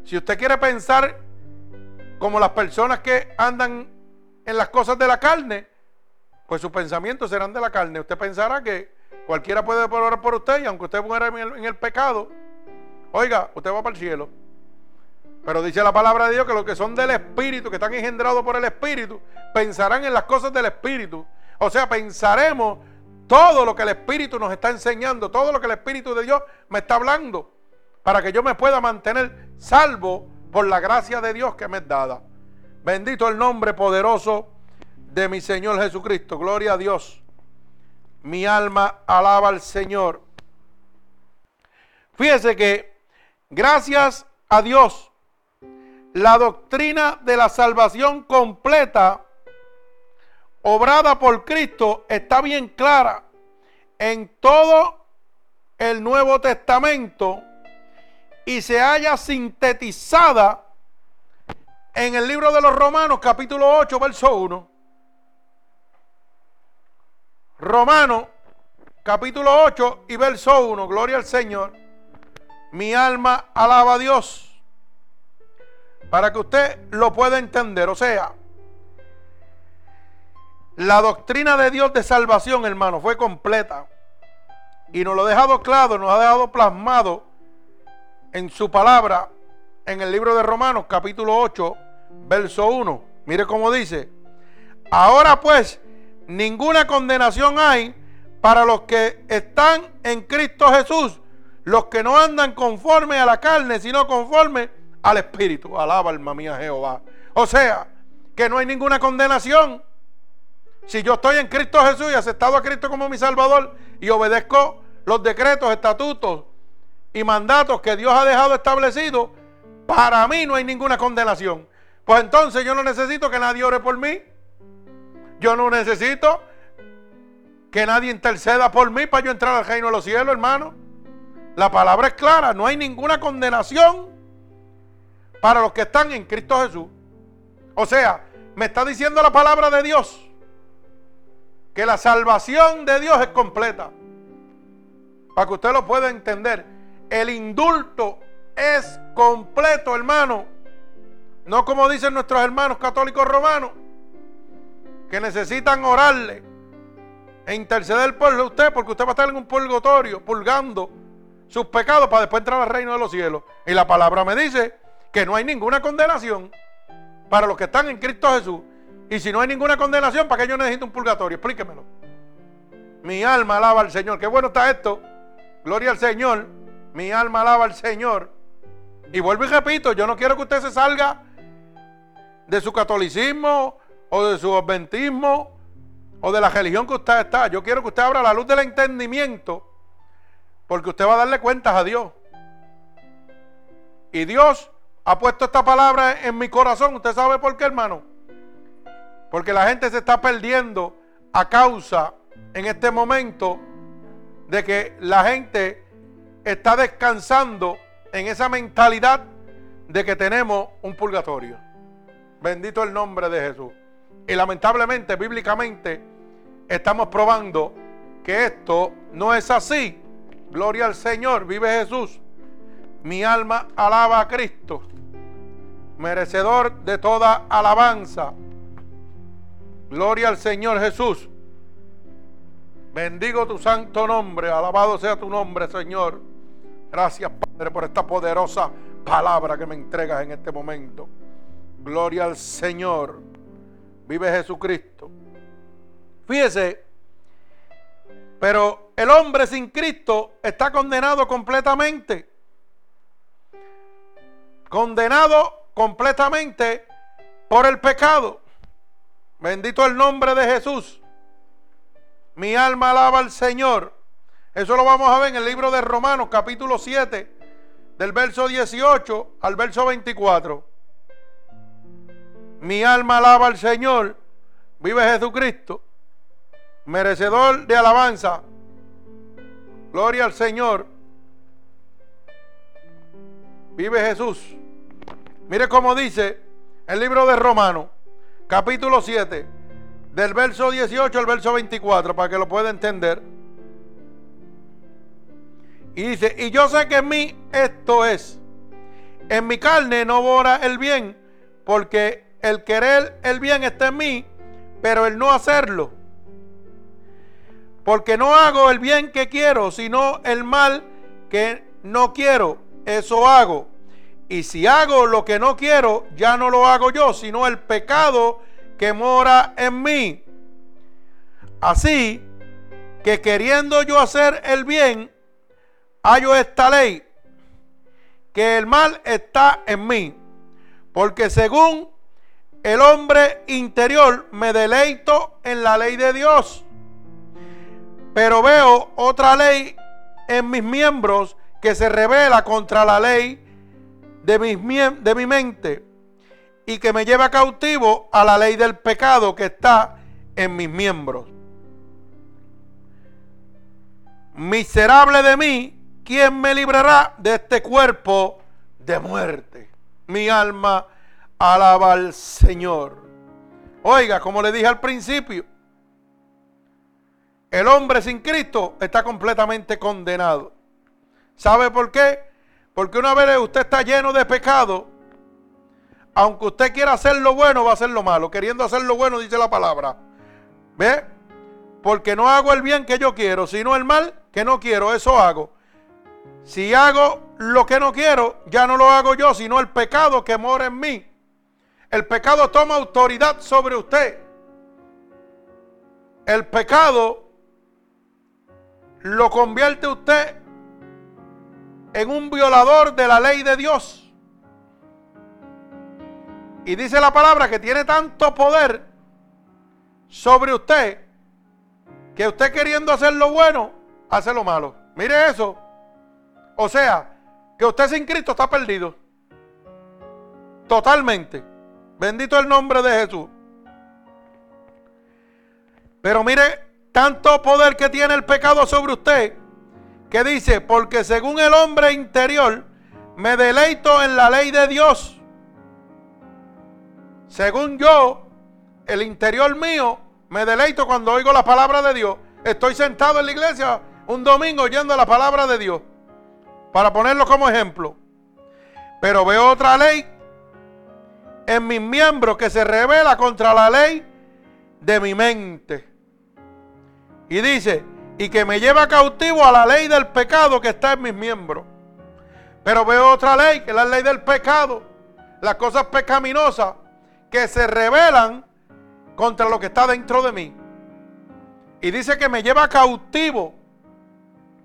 Si usted quiere pensar como las personas que andan en las cosas de la carne, pues sus pensamientos serán de la carne. Usted pensará que cualquiera puede orar por usted y aunque usted muera en el, pecado, oiga, usted va para el cielo. Pero dice la palabra de Dios que los que son del Espíritu, que están engendrados por el Espíritu, pensarán en las cosas del Espíritu. O sea, pensaremos todo lo que el Espíritu nos está enseñando, todo lo que el Espíritu de Dios me está hablando, para que yo me pueda mantener salvo por la gracia de Dios que me es dada. Bendito el nombre poderoso de mi Señor Jesucristo. Gloria a Dios. Mi alma alaba al Señor. Fíjese que gracias a Dios, la doctrina de la salvación completa, obrada por Cristo, está bien clara en todo el Nuevo Testamento y se haya sintetizada en el libro de los Romanos capítulo 8 verso 1. Romanos capítulo 8 y verso 1. Gloria al Señor. Mi alma alaba a Dios. Para que usted lo pueda entender. O sea, la doctrina de Dios de salvación, hermano, fue completa. Y nos lo ha dejado claro, nos ha dejado plasmado en su palabra en el libro de Romanos capítulo 8, verso 1. Mire cómo dice, ahora pues ninguna condenación hay para los que están en Cristo Jesús, los que no andan conforme a la carne, sino conforme al Espíritu. Alaba alma mía Jehová. O sea, que no hay ninguna condenación. Si yo estoy en Cristo Jesús y aceptado a Cristo como mi Salvador y obedezco los decretos, estatutos, y mandatos que Dios ha dejado establecidos, para mí no hay ninguna condenación. Pues entonces yo no necesito que nadie ore por mí. Yo no necesito que nadie interceda por mí para yo entrar al reino de los cielos, hermano. La palabra es clara, no hay ninguna condenación para los que están en Cristo Jesús. O sea, me está diciendo la palabra de Dios que la salvación de Dios es completa. Para que usted lo pueda entender. El indulto es completo, hermano. No como dicen nuestros hermanos católicos romanos, que necesitan orarle e interceder por usted, porque usted va a estar en un purgatorio, purgando sus pecados para después entrar al reino de los cielos. Y la palabra me dice que no hay ninguna condenación para los que están en Cristo Jesús. Y si no hay ninguna condenación, ¿para qué yo necesito un purgatorio? Explíquemelo. Mi alma alaba al Señor. Qué bueno está esto. Gloria al Señor. Mi alma alaba al Señor. Y vuelvo y repito, yo no quiero que usted se salga de su catolicismo o de su adventismo o de la religión que usted está. Yo quiero que usted abra la luz del entendimiento porque usted va a darle cuentas a Dios. Y Dios ha puesto esta palabra en mi corazón. ¿Usted sabe por qué, hermano? Porque la gente se está perdiendo a causa en este momento de que la gente está descansando en esa mentalidad de que tenemos un purgatorio. Bendito el nombre de Jesús. Y lamentablemente, bíblicamente, estamos probando que esto no es así. Gloria al Señor, vive Jesús. Mi alma alaba a Cristo, merecedor de toda alabanza. Gloria al Señor Jesús. Bendigo tu santo nombre, alabado sea tu nombre, Señor. Gracias, Padre, por esta poderosa palabra que me entregas en este momento. Gloria al Señor. Vive Jesucristo. Fíjese, pero el hombre sin Cristo está condenado completamente. Condenado completamente por el pecado. Bendito el nombre de Jesús. Mi alma alaba al Señor. Eso lo vamos a ver en el libro de Romanos capítulo 7, del verso 18 al verso 24. Mi alma alaba al Señor. Vive Jesucristo, merecedor de alabanza. Gloria al Señor. Vive Jesús. Mire cómo dice el libro de Romanos, capítulo 7, del verso 18 al verso 24, para que lo pueda entender. Y dice, y yo sé que en mí esto es, en mi carne no mora el bien, porque el querer el bien está en mí, pero el no hacerlo. Porque no hago el bien que quiero, sino el mal que no quiero, eso hago. Y si hago lo que no quiero, ya no lo hago yo, sino el pecado que mora en mí. Así que queriendo yo hacer el bien, hallo esta ley, que el mal está en mí. Porque según el hombre interior me deleito en la ley de Dios. Pero veo otra ley en mis miembros que se revela contra la ley de, de mi mente y que me lleva cautivo a la ley del pecado que está en mis miembros. Miserable de mí, ¿quién me librará de este cuerpo de muerte? Mi alma alaba al Señor. Oiga, como le dije al principio, el hombre sin Cristo está completamente condenado. ¿Sabe por qué? Porque una vez usted está lleno de pecado, aunque usted quiera hacer lo bueno, va a hacer lo malo. Queriendo hacer lo bueno, dice la palabra. ¿Ve? Porque no hago el bien que yo quiero, sino el mal que no quiero, eso hago. Si hago lo que no quiero, ya no lo hago yo, sino el pecado que mora en mí. El pecado toma autoridad sobre usted. El pecado lo convierte usted en un violador de la ley de Dios. Y dice la palabra que tiene tanto poder sobre usted que usted queriendo hacer lo bueno, hace lo malo. Mire eso. O sea, que usted sin Cristo está perdido. Totalmente. Bendito el nombre de Jesús. Pero mire, tanto poder que tiene el pecado sobre usted, que dice, porque según el hombre interior, me deleito en la ley de Dios según yo, el interior mío, me deleito cuando oigo la palabra de Dios. Estoy sentado en la iglesia un domingo oyendo la palabra de Dios. Para ponerlo como ejemplo. Pero veo otra ley en mis miembros que se revela contra la ley de mi mente. Y dice, y que me lleva cautivo a la ley del pecado que está en mis miembros. Pero veo otra ley, que es la ley del pecado. Las cosas pecaminosas que se rebelan contra lo que está dentro de mí. Y dice que me lleva cautivo.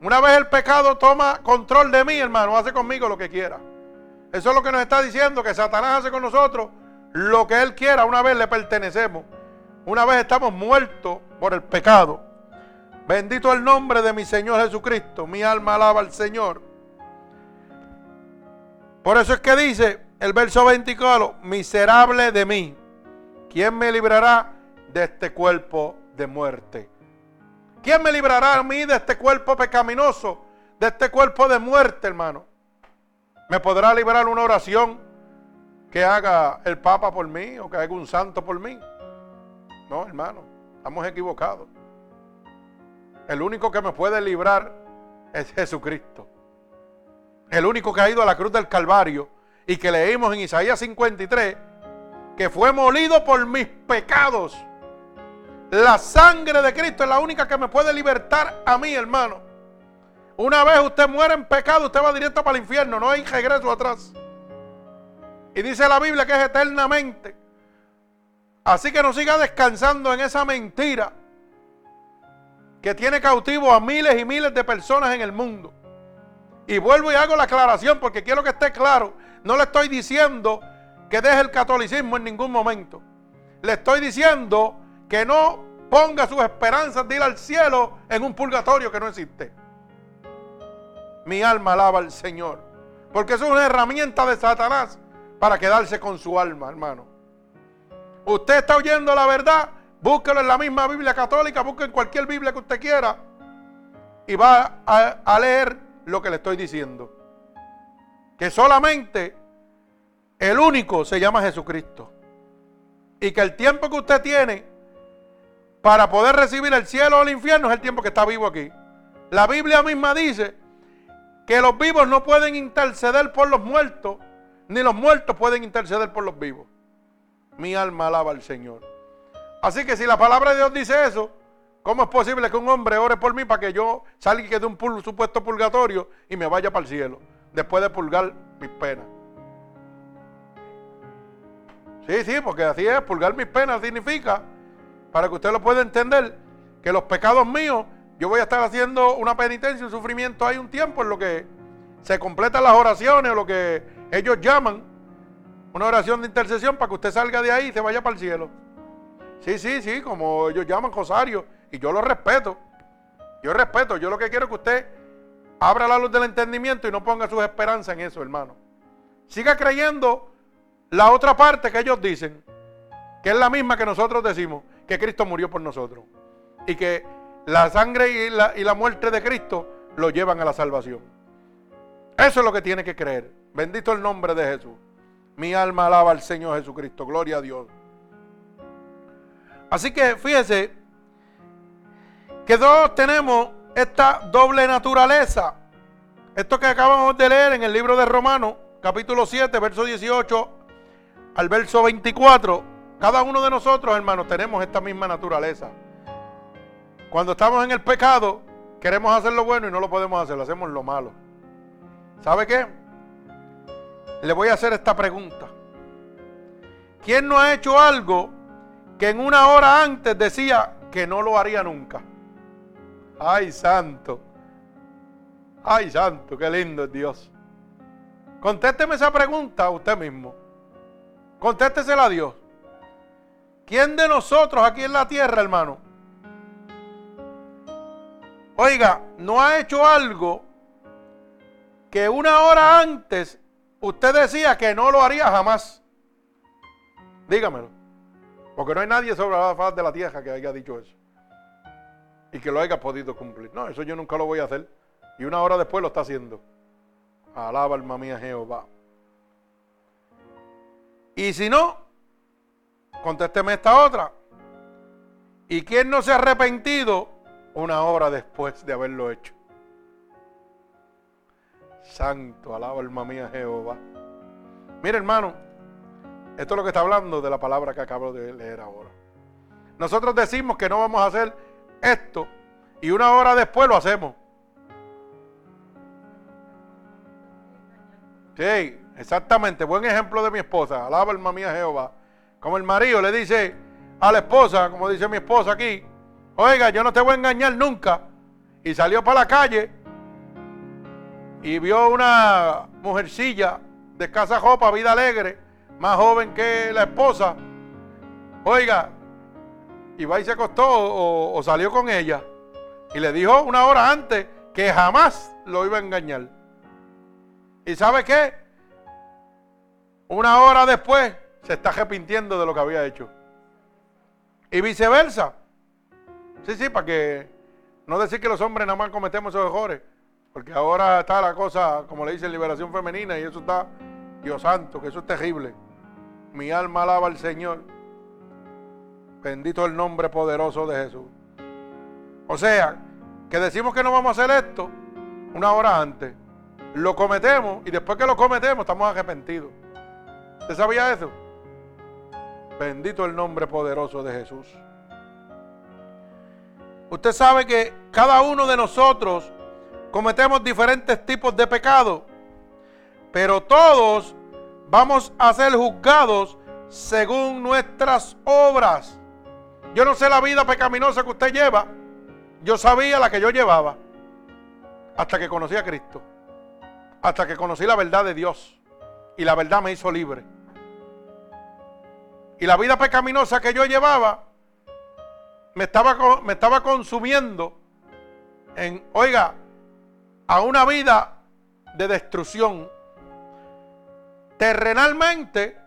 Una vez el pecado toma control de mí, hermano, hace conmigo lo que quiera. Eso es lo que nos está diciendo, que Satanás hace con nosotros lo que él quiera. Una vez le pertenecemos. Una vez estamos muertos por el pecado. Bendito el nombre de mi Señor Jesucristo. Mi alma alaba al Señor. Por eso es que dice el verso 24, miserable de mí. ¿Quién me librará de este cuerpo de muerte? ¿Quién me librará a mí de este cuerpo pecaminoso? De este cuerpo de muerte, hermano. ¿Me podrá librar una oración que haga el Papa por mí o que haga un santo por mí? No, hermano, estamos equivocados. El único que me puede librar es Jesucristo. El único que ha ido a la cruz del Calvario y que leímos en Isaías 53, que fue molido por mis pecados. La sangre de Cristo es la única que me puede libertar a mí, hermano. Una vez usted muere en pecado, usted va directo para el infierno, no hay regreso atrás. Y dice la Biblia que es eternamente. Así que no siga descansando en esa mentira que tiene cautivo a miles y miles de personas en el mundo. Y vuelvo y hago la aclaración porque quiero que esté claro. No le estoy diciendo que deje el catolicismo en ningún momento. Le estoy diciendo que no ponga sus esperanzas de ir al cielo en un purgatorio que no existe. Mi alma alaba al Señor. Porque eso es una herramienta de Satanás para quedarse con su alma, hermano. Usted está oyendo la verdad, búsquelo en la misma Biblia católica, busque en cualquier Biblia que usted quiera y va a, a leer lo que le estoy diciendo. Que solamente el único se llama Jesucristo. Y que el tiempo que usted tiene para poder recibir el cielo o el infierno es el tiempo que está vivo aquí. La Biblia misma dice que los vivos no pueden interceder por los muertos, ni los muertos pueden interceder por los vivos. Mi alma alaba al Señor. Así que si la palabra de Dios dice eso, ¿cómo es posible que un hombre ore por mí para que yo salga de un supuesto purgatorio y me vaya para el cielo? Después de purgar mis penas. Sí, sí, porque así es, purgar mis penas significa, para que usted lo pueda entender, que los pecados míos, yo voy a estar haciendo una penitencia, un sufrimiento hay un tiempo en lo que se completan las oraciones o lo que ellos llaman una oración de intercesión para que usted salga de ahí y se vaya para el cielo. Sí, sí, sí, como ellos llaman Rosario, y yo lo respeto. Yo respeto, yo lo que quiero es que usted abra la luz del entendimiento y no ponga sus esperanzas en eso, hermano. Siga creyendo la otra parte que ellos dicen, que es la misma que nosotros decimos, que Cristo murió por nosotros. Y que la sangre y la, y la muerte de Cristo lo llevan a la salvación. Eso es lo que tiene que creer. Bendito el nombre de Jesús. Mi alma alaba al Señor Jesucristo. Gloria a Dios. Así que fíjese que todos tenemos esta doble naturaleza. Esto que acabamos de leer en el libro de Romanos, capítulo 7, verso 18 al verso 24. Cada uno de nosotros, hermanos, tenemos esta misma naturaleza. Cuando estamos en el pecado, queremos hacer lo bueno y no lo podemos hacer, hacemos lo malo. ¿Sabe qué? Le voy a hacer esta pregunta. ¿Quién no ha hecho algo que en una hora antes decía que no lo haría nunca? Ay, santo. Ay, santo, qué lindo es Dios. Contésteme esa pregunta a usted mismo. Contéstesela a Dios. ¿Quién de nosotros aquí en la tierra, hermano? Oiga, no ha hecho algo que una hora antes usted decía que no lo haría jamás. Dígamelo. Porque no hay nadie sobre la faz de la tierra que haya dicho eso. Y que lo haya podido cumplir. No, eso yo nunca lo voy a hacer. Y una hora después lo está haciendo. Alaba alma mía Jehová. Y si no, contésteme esta otra. ¿Y quién no se ha arrepentido una hora después de haberlo hecho? Santo, alaba alma mía Jehová. Mire hermano, esto es lo que está hablando de la palabra que acabo de leer ahora. Nosotros decimos que no vamos a hacer esto y una hora después lo hacemos. Sí, exactamente. Buen ejemplo de mi esposa. Alaba alma mía Jehová. Como el marido le dice a la esposa, como dice mi esposa aquí, Oiga, yo no te voy a engañar nunca. Y salió para la calle y vio una mujercilla de casa jopa, vida alegre, más joven que la esposa. Oiga, y va y se acostó o, o salió con ella. Y le dijo una hora antes que jamás lo iba a engañar. ¿Y sabe qué? Una hora después se está arrepintiendo de lo que había hecho. Y viceversa. Sí, sí, para que no decir que los hombres nada más cometemos esos errores. Porque ahora está la cosa, como le dicen, liberación femenina y eso está, Dios santo, que eso es terrible. Mi alma alaba al Señor. Bendito el nombre poderoso de Jesús. O sea, que decimos que no vamos a hacer esto una hora antes. Lo cometemos y después que lo cometemos estamos arrepentidos. ¿Usted sabía eso? Bendito el nombre poderoso de Jesús. Usted sabe que cada uno de nosotros cometemos diferentes tipos de pecados, pero todos vamos a ser juzgados según nuestras obras. Yo no sé la vida pecaminosa que usted lleva, yo sabía la que yo llevaba hasta que conocí a Cristo, hasta que conocí la verdad de Dios y la verdad me hizo libre. Y la vida pecaminosa que yo llevaba me estaba, me estaba consumiendo en, oiga, a una vida de destrucción terrenalmente,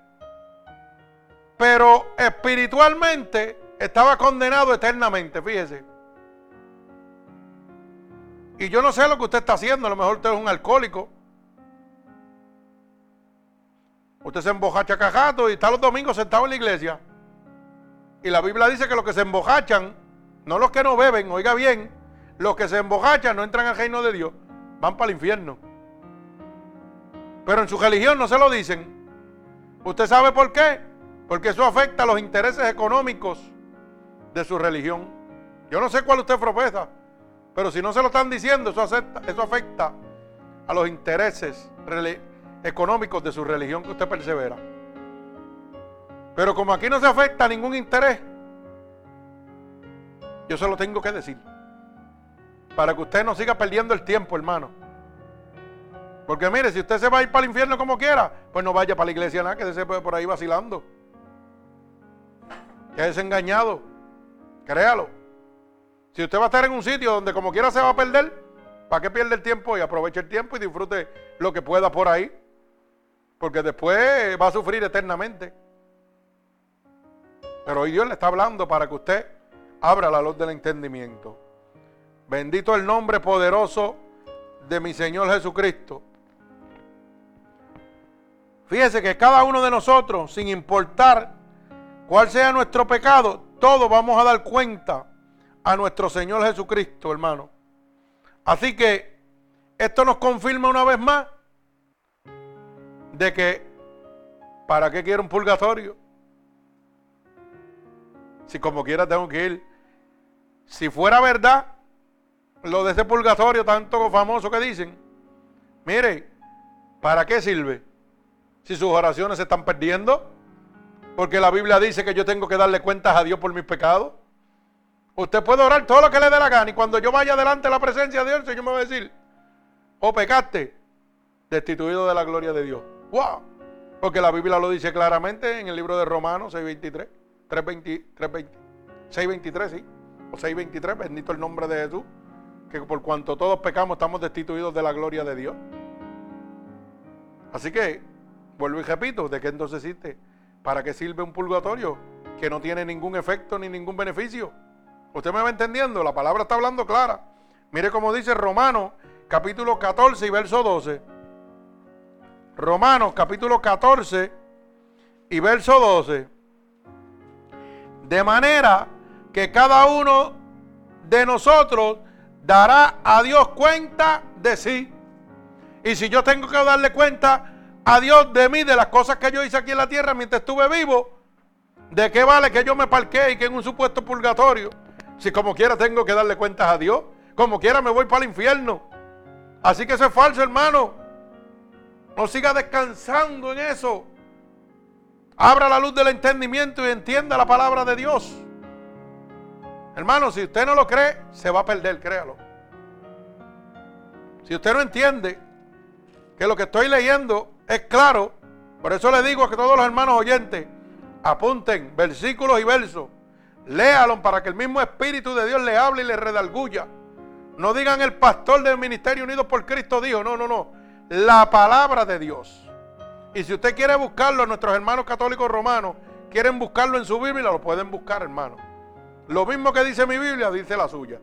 pero espiritualmente estaba condenado eternamente, fíjese. Y yo no sé lo que usted está haciendo, a lo mejor usted es un alcohólico, Usted se embojacha cajato y está los domingos sentado en la iglesia. Y la Biblia dice que los que se embojachan, no los que no beben, oiga bien, los que se embojachan no entran al reino de Dios, van para el infierno. Pero en su religión no se lo dicen. ¿Usted sabe por qué? Porque eso afecta a los intereses económicos de su religión. Yo no sé cuál usted profesa, pero si no se lo están diciendo, eso, eso afecta a los intereses económicos de su religión que usted persevera. Pero como aquí no se afecta ningún interés, yo se lo tengo que decir. Para que usted no siga perdiendo el tiempo, hermano. Porque mire, si usted se va a ir para el infierno como quiera, pues no vaya para la iglesia nada, que se por ahí vacilando. es engañado. Créalo. Si usted va a estar en un sitio donde como quiera se va a perder, ¿para qué pierde el tiempo? Y aproveche el tiempo y disfrute lo que pueda por ahí. Porque después va a sufrir eternamente. Pero hoy Dios le está hablando para que usted abra la luz del entendimiento. Bendito el nombre poderoso de mi Señor Jesucristo. Fíjese que cada uno de nosotros, sin importar cuál sea nuestro pecado, todos vamos a dar cuenta a nuestro Señor Jesucristo, hermano. Así que esto nos confirma una vez más de que, ¿para qué quiero un purgatorio? Si como quiera tengo que ir. Si fuera verdad, lo de ese purgatorio tanto famoso que dicen, mire, ¿para qué sirve? Si sus oraciones se están perdiendo, porque la Biblia dice que yo tengo que darle cuentas a Dios por mis pecados. Usted puede orar todo lo que le dé la gana y cuando yo vaya delante de la presencia de Dios, el Señor me va a decir, o oh, pecaste, destituido de la gloria de Dios. ¡Wow! Porque la Biblia lo dice claramente en el libro de Romanos 6.23, 3.20, 3.20, 6.23, sí, o 6.23, bendito el nombre de Jesús, que por cuanto todos pecamos estamos destituidos de la gloria de Dios. Así que, vuelvo y repito, ¿de qué entonces existe? ¿Para qué sirve un purgatorio que no tiene ningún efecto ni ningún beneficio? ¿Usted me va entendiendo? La palabra está hablando clara. Mire cómo dice Romanos capítulo 14 y verso 12. Romanos capítulo 14 y verso 12. De manera que cada uno de nosotros dará a Dios cuenta de sí. Y si yo tengo que darle cuenta a Dios de mí, de las cosas que yo hice aquí en la tierra mientras estuve vivo, ¿de qué vale que yo me parquee y que en un supuesto purgatorio? Si como quiera tengo que darle cuentas a Dios, como quiera me voy para el infierno. Así que eso es falso, hermano. No siga descansando en eso. Abra la luz del entendimiento y entienda la palabra de Dios. Hermano, si usted no lo cree, se va a perder, créalo. Si usted no entiende que lo que estoy leyendo es claro, por eso le digo a que todos los hermanos oyentes apunten versículos y versos, léalos para que el mismo Espíritu de Dios le hable y le redalguya. No digan el pastor del Ministerio Unido por Cristo dijo, no, no, no. La palabra de Dios. Y si usted quiere buscarlo, nuestros hermanos católicos romanos quieren buscarlo en su Biblia, lo pueden buscar, hermano. Lo mismo que dice mi Biblia, dice la suya.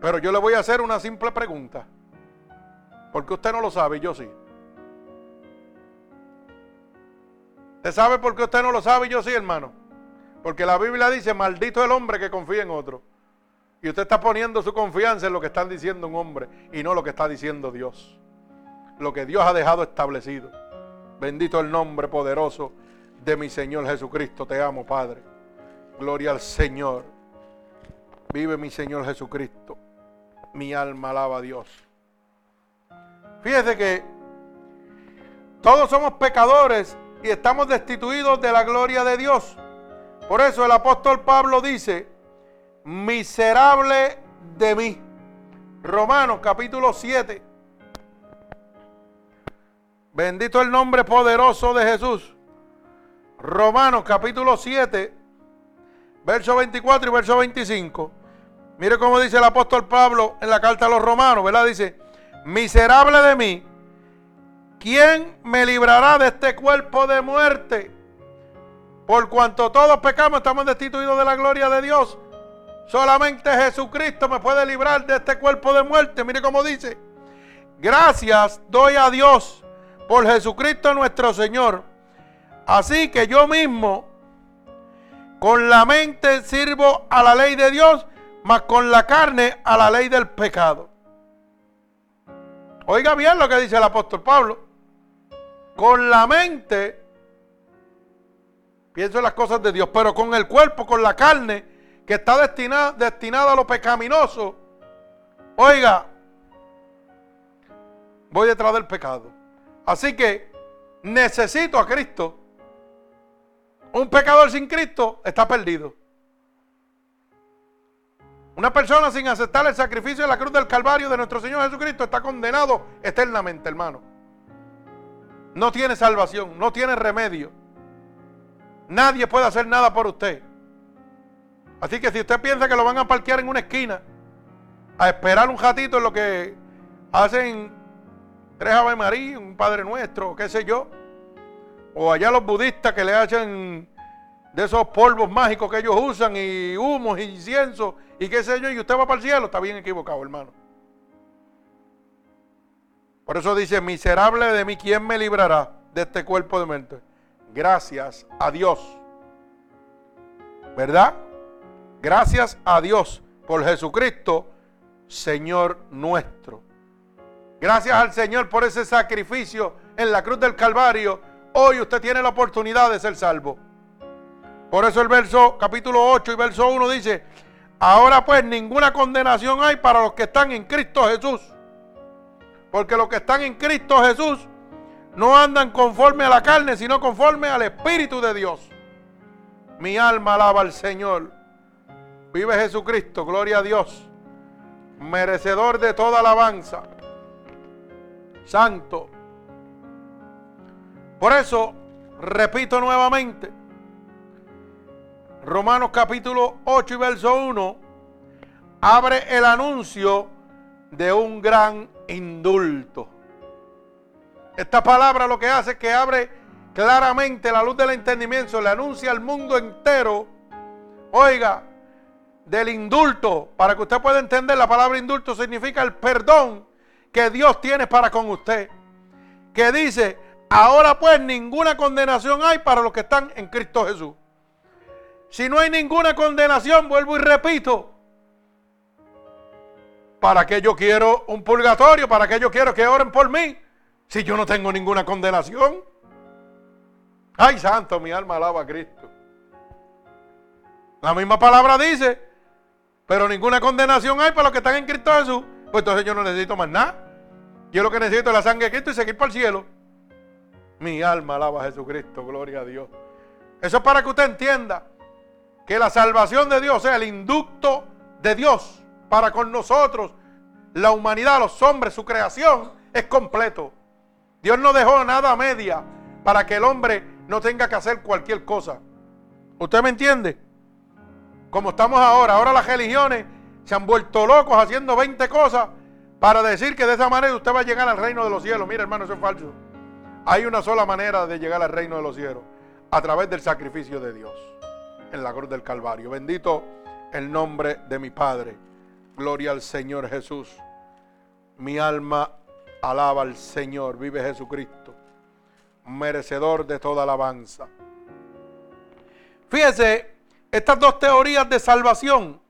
Pero yo le voy a hacer una simple pregunta. Porque usted no lo sabe y yo sí. ¿Usted sabe por qué usted no lo sabe y yo sí, hermano? Porque la Biblia dice, maldito el hombre que confía en otro. Y usted está poniendo su confianza en lo que está diciendo un hombre y no lo que está diciendo Dios. Lo que Dios ha dejado establecido. Bendito el nombre poderoso de mi Señor Jesucristo. Te amo, Padre. Gloria al Señor. Vive mi Señor Jesucristo. Mi alma alaba a Dios. Fíjese que todos somos pecadores y estamos destituidos de la gloria de Dios. Por eso el apóstol Pablo dice, miserable de mí. Romanos capítulo 7. Bendito el nombre poderoso de Jesús. Romanos capítulo 7, verso 24 y verso 25. Mire cómo dice el apóstol Pablo en la carta a los romanos, ¿verdad? Dice, miserable de mí, ¿quién me librará de este cuerpo de muerte? Por cuanto todos pecamos, estamos destituidos de la gloria de Dios. Solamente Jesucristo me puede librar de este cuerpo de muerte. Mire cómo dice. Gracias doy a Dios por Jesucristo nuestro Señor. Así que yo mismo con la mente sirvo a la ley de Dios, mas con la carne a la ley del pecado. Oiga bien lo que dice el apóstol Pablo. Con la mente pienso en las cosas de Dios, pero con el cuerpo, con la carne, que está destinada, destinada a lo pecaminoso, oiga, voy detrás del pecado. Así que necesito a Cristo. Un pecador sin Cristo está perdido. Una persona sin aceptar el sacrificio de la cruz del Calvario de nuestro Señor Jesucristo está condenado eternamente, hermano. No tiene salvación, no tiene remedio. Nadie puede hacer nada por usted. Así que si usted piensa que lo van a parquear en una esquina, a esperar un ratito en lo que hacen tres Ave María, un Padre Nuestro, qué sé yo, o allá los budistas que le hacen de esos polvos mágicos que ellos usan y humos y incienso y qué sé yo, y usted va para el cielo, está bien equivocado, hermano. Por eso dice, miserable de mí, ¿quién me librará de este cuerpo de mente? Gracias a Dios. ¿Verdad? Gracias a Dios por Jesucristo, Señor nuestro. Gracias al Señor por ese sacrificio en la cruz del Calvario. Hoy usted tiene la oportunidad de ser salvo. Por eso el verso capítulo 8 y verso 1 dice, ahora pues ninguna condenación hay para los que están en Cristo Jesús. Porque los que están en Cristo Jesús no andan conforme a la carne, sino conforme al Espíritu de Dios. Mi alma alaba al Señor. Vive Jesucristo, gloria a Dios, merecedor de toda alabanza, santo. Por eso, repito nuevamente, Romanos capítulo 8 y verso 1, abre el anuncio de un gran indulto. Esta palabra lo que hace es que abre claramente la luz del entendimiento, le anuncia al mundo entero, oiga, del indulto, para que usted pueda entender, la palabra indulto significa el perdón que Dios tiene para con usted. Que dice, ahora pues ninguna condenación hay para los que están en Cristo Jesús. Si no hay ninguna condenación, vuelvo y repito, ¿para qué yo quiero un purgatorio? ¿Para qué yo quiero que oren por mí? Si yo no tengo ninguna condenación. Ay, santo, mi alma alaba a Cristo. La misma palabra dice, pero ninguna condenación hay para los que están en Cristo Jesús. Pues entonces yo no necesito más nada. Yo lo que necesito es la sangre de Cristo y seguir para el cielo. Mi alma alaba a Jesucristo, gloria a Dios. Eso es para que usted entienda que la salvación de Dios sea el inducto de Dios para con nosotros, la humanidad, los hombres, su creación, es completo. Dios no dejó nada a media para que el hombre no tenga que hacer cualquier cosa. ¿Usted me entiende? Como estamos ahora, ahora las religiones se han vuelto locos haciendo 20 cosas para decir que de esa manera usted va a llegar al reino de los cielos. Mira, hermano, eso es falso. Hay una sola manera de llegar al reino de los cielos, a través del sacrificio de Dios en la cruz del Calvario. Bendito el nombre de mi Padre. Gloria al Señor Jesús. Mi alma alaba al Señor. Vive Jesucristo, merecedor de toda alabanza. Fíjese, estas dos teorías de salvación,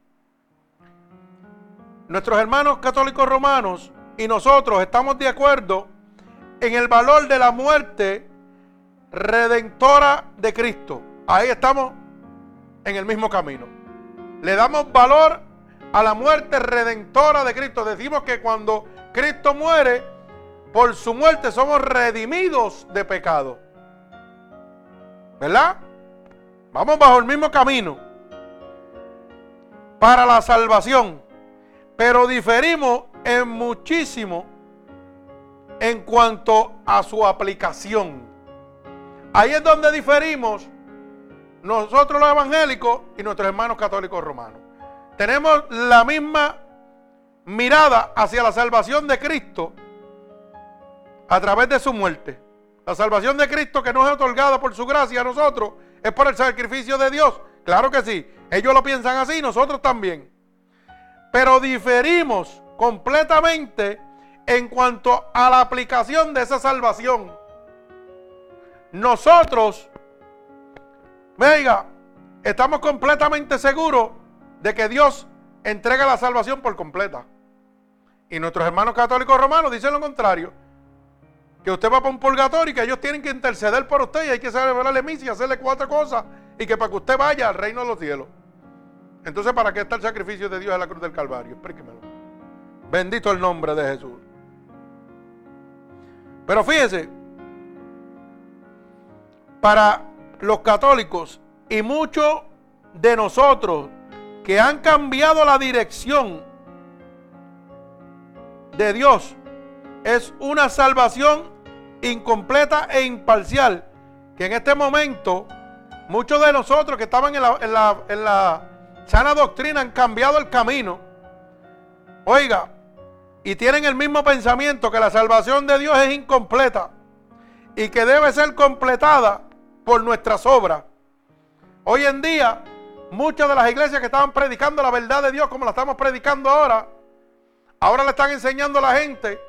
nuestros hermanos católicos romanos y nosotros estamos de acuerdo en el valor de la muerte redentora de Cristo. Ahí estamos en el mismo camino. Le damos valor a la muerte redentora de Cristo. Decimos que cuando Cristo muere, por su muerte somos redimidos de pecado. ¿Verdad? Vamos bajo el mismo camino para la salvación. Pero diferimos en muchísimo en cuanto a su aplicación. Ahí es donde diferimos nosotros los evangélicos y nuestros hermanos católicos romanos. Tenemos la misma mirada hacia la salvación de Cristo a través de su muerte. La salvación de Cristo que nos es otorgada por su gracia a nosotros es por el sacrificio de Dios. Claro que sí. Ellos lo piensan así, nosotros también. Pero diferimos completamente en cuanto a la aplicación de esa salvación. Nosotros Venga, estamos completamente seguros de que Dios entrega la salvación por completa. Y nuestros hermanos católicos romanos dicen lo contrario. Que usted va para un purgatorio y que ellos tienen que interceder por usted y hay que celebrarle misa y hacerle cuatro cosas y que para que usted vaya al reino de los cielos. Entonces, ¿para qué está el sacrificio de Dios en la cruz del Calvario? Explíquemelo. Bendito el nombre de Jesús. Pero fíjese, para los católicos y muchos de nosotros que han cambiado la dirección de Dios es una salvación incompleta e imparcial. Que en este momento muchos de nosotros que estaban en la, sana doctrina han cambiado el camino. Oiga, y tienen el mismo pensamiento que la salvación de Dios es incompleta y que debe ser completada por nuestras obras. Hoy en día, muchas de las iglesias que estaban predicando la verdad de Dios como la estamos predicando ahora, ahora le están enseñando a la gente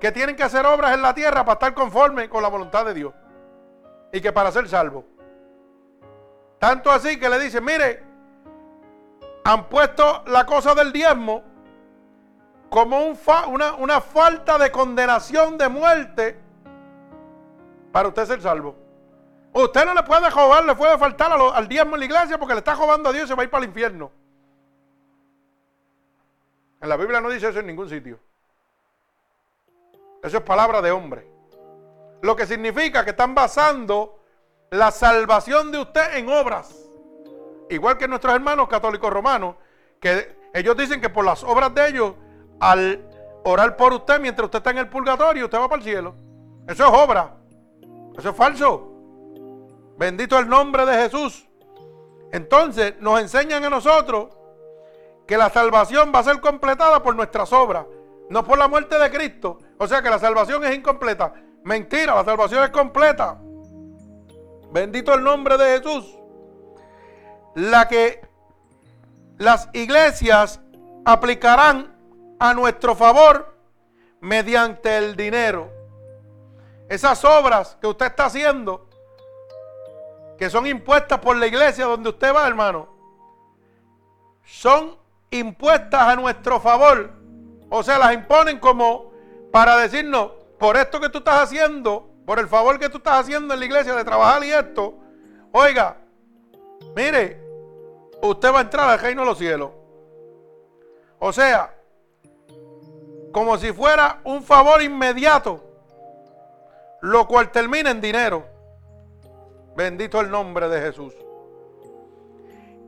que tienen que hacer obras en la tierra para estar conforme con la voluntad de Dios. Y que para ser salvo. Tanto así que le dicen, mire, han puesto la cosa del diezmo como una, falta de condenación de muerte para usted ser salvo. Usted no le puede robar, le puede faltar al diezmo en la iglesia porque le está robando a Dios y se va a ir para el infierno. En la Biblia no dice eso en ningún sitio. Eso es palabra de hombre. Lo que significa que están basando la salvación de usted en obras. Igual que nuestros hermanos católicos romanos, que ellos dicen que por las obras de ellos, al orar por usted mientras usted está en el purgatorio, usted va para el cielo. Eso es obra. Eso es falso. Bendito el nombre de Jesús. Entonces nos enseñan a nosotros que la salvación va a ser completada por nuestras obras, no por la muerte de Cristo. O sea que la salvación es incompleta. Mentira, la salvación es completa. Bendito el nombre de Jesús. La que las iglesias aplicarán a nuestro favor mediante el dinero. Esas obras que usted está haciendo que son impuestas por la iglesia donde usted va, hermano, son impuestas a nuestro favor. O sea, las imponen como para decirnos, por esto que tú estás haciendo, por el favor que tú estás haciendo en la iglesia de trabajar y esto, oiga, mire, usted va a entrar al reino de los cielos. O sea, como si fuera un favor inmediato, lo cual termina en dinero. Bendito el nombre de Jesús.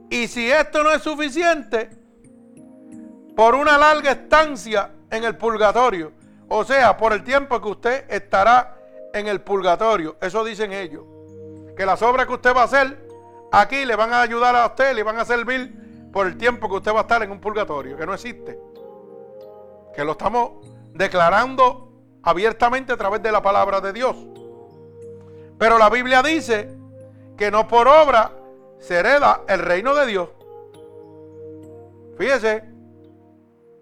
Y si esto no es suficiente, por una larga estancia en el purgatorio, o sea, por el tiempo que usted estará en el purgatorio, eso dicen ellos, que las obras que usted va a hacer aquí le van a ayudar a usted, le van a servir por el tiempo que usted va a estar en un purgatorio, que no existe, que lo estamos declarando abiertamente a través de la palabra de Dios. Pero la Biblia dice que no por obra se hereda el reino de Dios. Fíjese,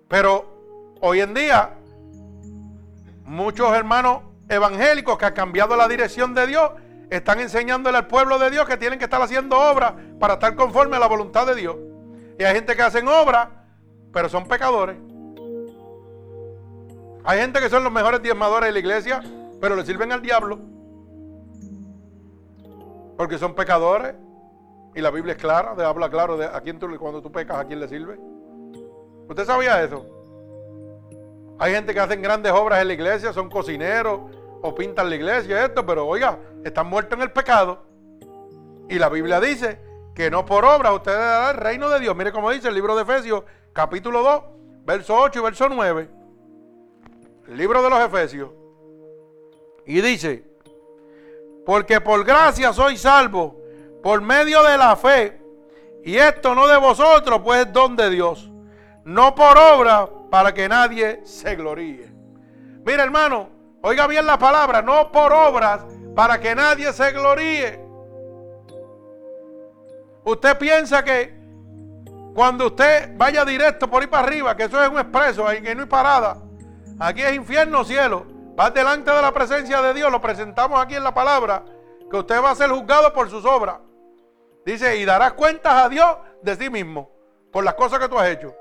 pero hoy en día muchos hermanos evangélicos que han cambiado la dirección de Dios están enseñándole al pueblo de Dios que tienen que estar haciendo obras para estar conforme a la voluntad de Dios. Y hay gente que hacen obras, pero son pecadores. Hay gente que son los mejores diezmadores de la iglesia, pero le sirven al diablo. Porque son pecadores. Y la Biblia es clara, de, habla claro de a quién cuando tú pecas, a quién le sirve. ¿Usted sabía eso? Hay gente que hacen grandes obras en la iglesia, son cocineros o pintan la iglesia, esto, pero oiga, están muertos en el pecado. Y la Biblia dice que no por obra ustedes darán el reino de Dios. Mire cómo dice el libro de Efesios, capítulo 2, verso 8 y verso 9. El libro de los Efesios. Y dice, porque por gracia soy salvo, por medio de la fe. Y esto no de vosotros, pues es don de Dios. No por obra, para que nadie se gloríe. Mira hermano, oiga bien la palabra, no por obras, para que nadie se gloríe. Usted piensa que cuando usted vaya directo por ahí para arriba, que eso es un expreso, ahí que no hay parada, aquí es infierno cielo, Va delante de la presencia de Dios, lo presentamos aquí en la palabra, que usted va a ser juzgado por sus obras. Dice, y darás cuentas a Dios de sí mismo, por las cosas que tú has hecho.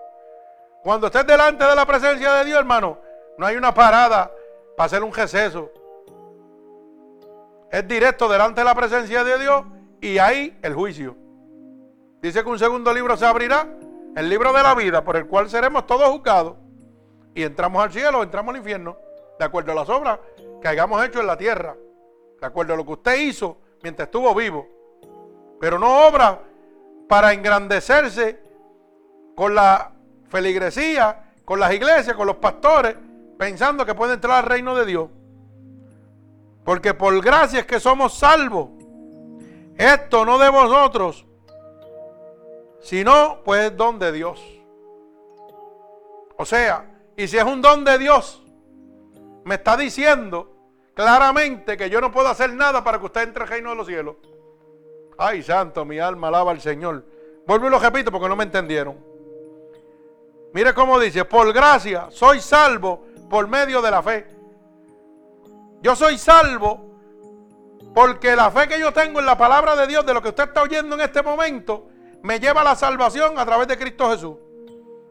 Cuando estés delante de la presencia de Dios, hermano, no hay una parada para hacer un receso. Es directo delante de la presencia de Dios y ahí el juicio. Dice que un segundo libro se abrirá, el libro de la vida, por el cual seremos todos juzgados. Y entramos al cielo, entramos al infierno de acuerdo a las obras que hayamos hecho en la tierra, de acuerdo a lo que usted hizo mientras estuvo vivo. Pero no obra para engrandecerse con la feligresía, con las iglesias, con los pastores, pensando que puede entrar al reino de Dios. Porque por gracia es que somos salvos. Esto no de vosotros, sino pues es don de Dios. O sea, y si es un don de Dios, me está diciendo claramente que yo no puedo hacer nada para que usted entre al reino de los cielos. Ay, santo, mi alma alaba al Señor. Vuelvo y lo repito porque no me entendieron. Mire cómo dice, por gracia soy salvo por medio de la fe. Yo soy salvo porque la fe que yo tengo en la palabra de Dios, de lo que usted está oyendo en este momento, me lleva a la salvación a través de Cristo Jesús.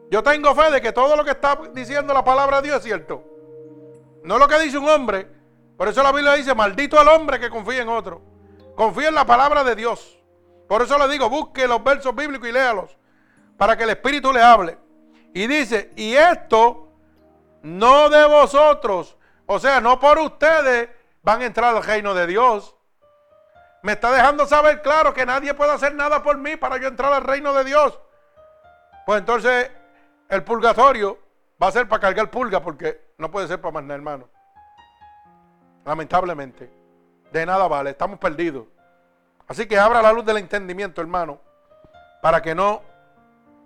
Yo tengo fe de que todo lo que está diciendo la palabra de Dios es cierto. No lo que dice un hombre. Por eso la Biblia dice, maldito el hombre que confía en otro. Confía en la palabra de Dios. Por eso le digo, busque los versos bíblicos y léalos. Para que el Espíritu le hable. Y dice, y esto no de vosotros. O sea, no por ustedes van a entrar al reino de Dios. Me está dejando saber claro que nadie puede hacer nada por mí para yo entrar al reino de Dios. Pues entonces el purgatorio va a ser para cargar pulga porque no puede ser para más nada, hermano. Lamentablemente. De nada vale, estamos perdidos. Así que abra la luz del entendimiento, hermano, para que no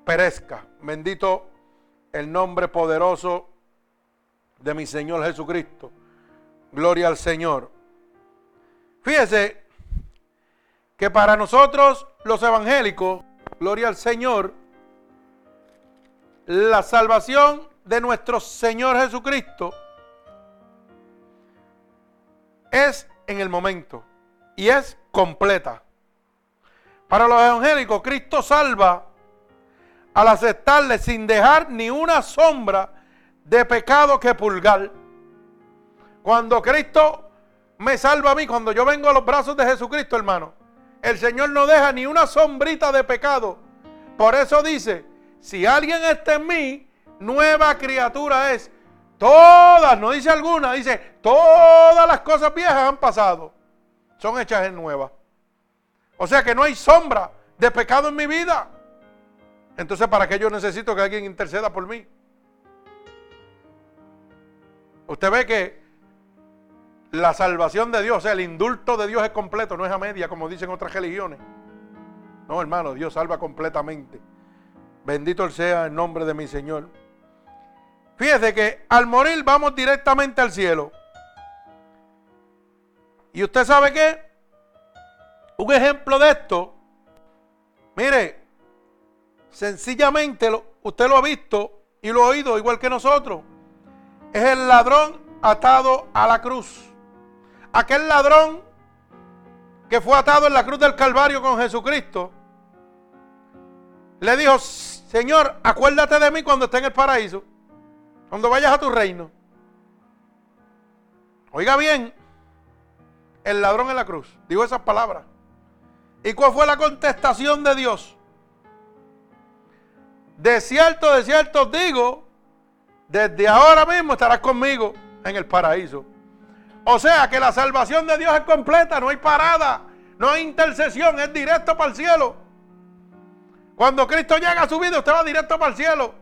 perezca. Bendito el nombre poderoso de mi Señor Jesucristo. Gloria al Señor. Fíjese que para nosotros los evangélicos, gloria al Señor, la salvación de nuestro Señor Jesucristo es en el momento y es completa. Para los evangélicos, Cristo salva al aceptarle sin dejar ni una sombra de pecado que pulgar. Cuando Cristo me salva a mí, cuando yo vengo a los brazos de Jesucristo, hermano, el Señor no deja ni una sombrita de pecado. Por eso dice, si alguien está en mí, nueva criatura es. Todas, no dice alguna, dice, todas las cosas viejas han pasado. Son hechas en nuevas. O sea que no hay sombra de pecado en mi vida. Entonces, ¿para qué yo necesito que alguien interceda por mí? Usted ve que la salvación de Dios, o sea, el indulto de Dios es completo, no es a media como dicen otras religiones. No, hermano, Dios salva completamente. Bendito sea el nombre de mi Señor. Fíjese que al morir vamos directamente al cielo. Y usted sabe qué? Un ejemplo de esto, mire, sencillamente usted lo ha visto y lo ha oído igual que nosotros. Es el ladrón atado a la cruz. Aquel ladrón que fue atado en la cruz del Calvario con Jesucristo, le dijo, Señor, acuérdate de mí cuando esté en el paraíso, cuando vayas a tu reino. Oiga bien, el ladrón en la cruz, dijo esas palabras. ¿Y cuál fue la contestación de Dios? De cierto, de cierto digo, desde ahora mismo estarás conmigo en el paraíso. O sea que la salvación de Dios es completa, no hay parada, no hay intercesión, es directo para el cielo. Cuando Cristo llega a su vida, usted va directo para el cielo.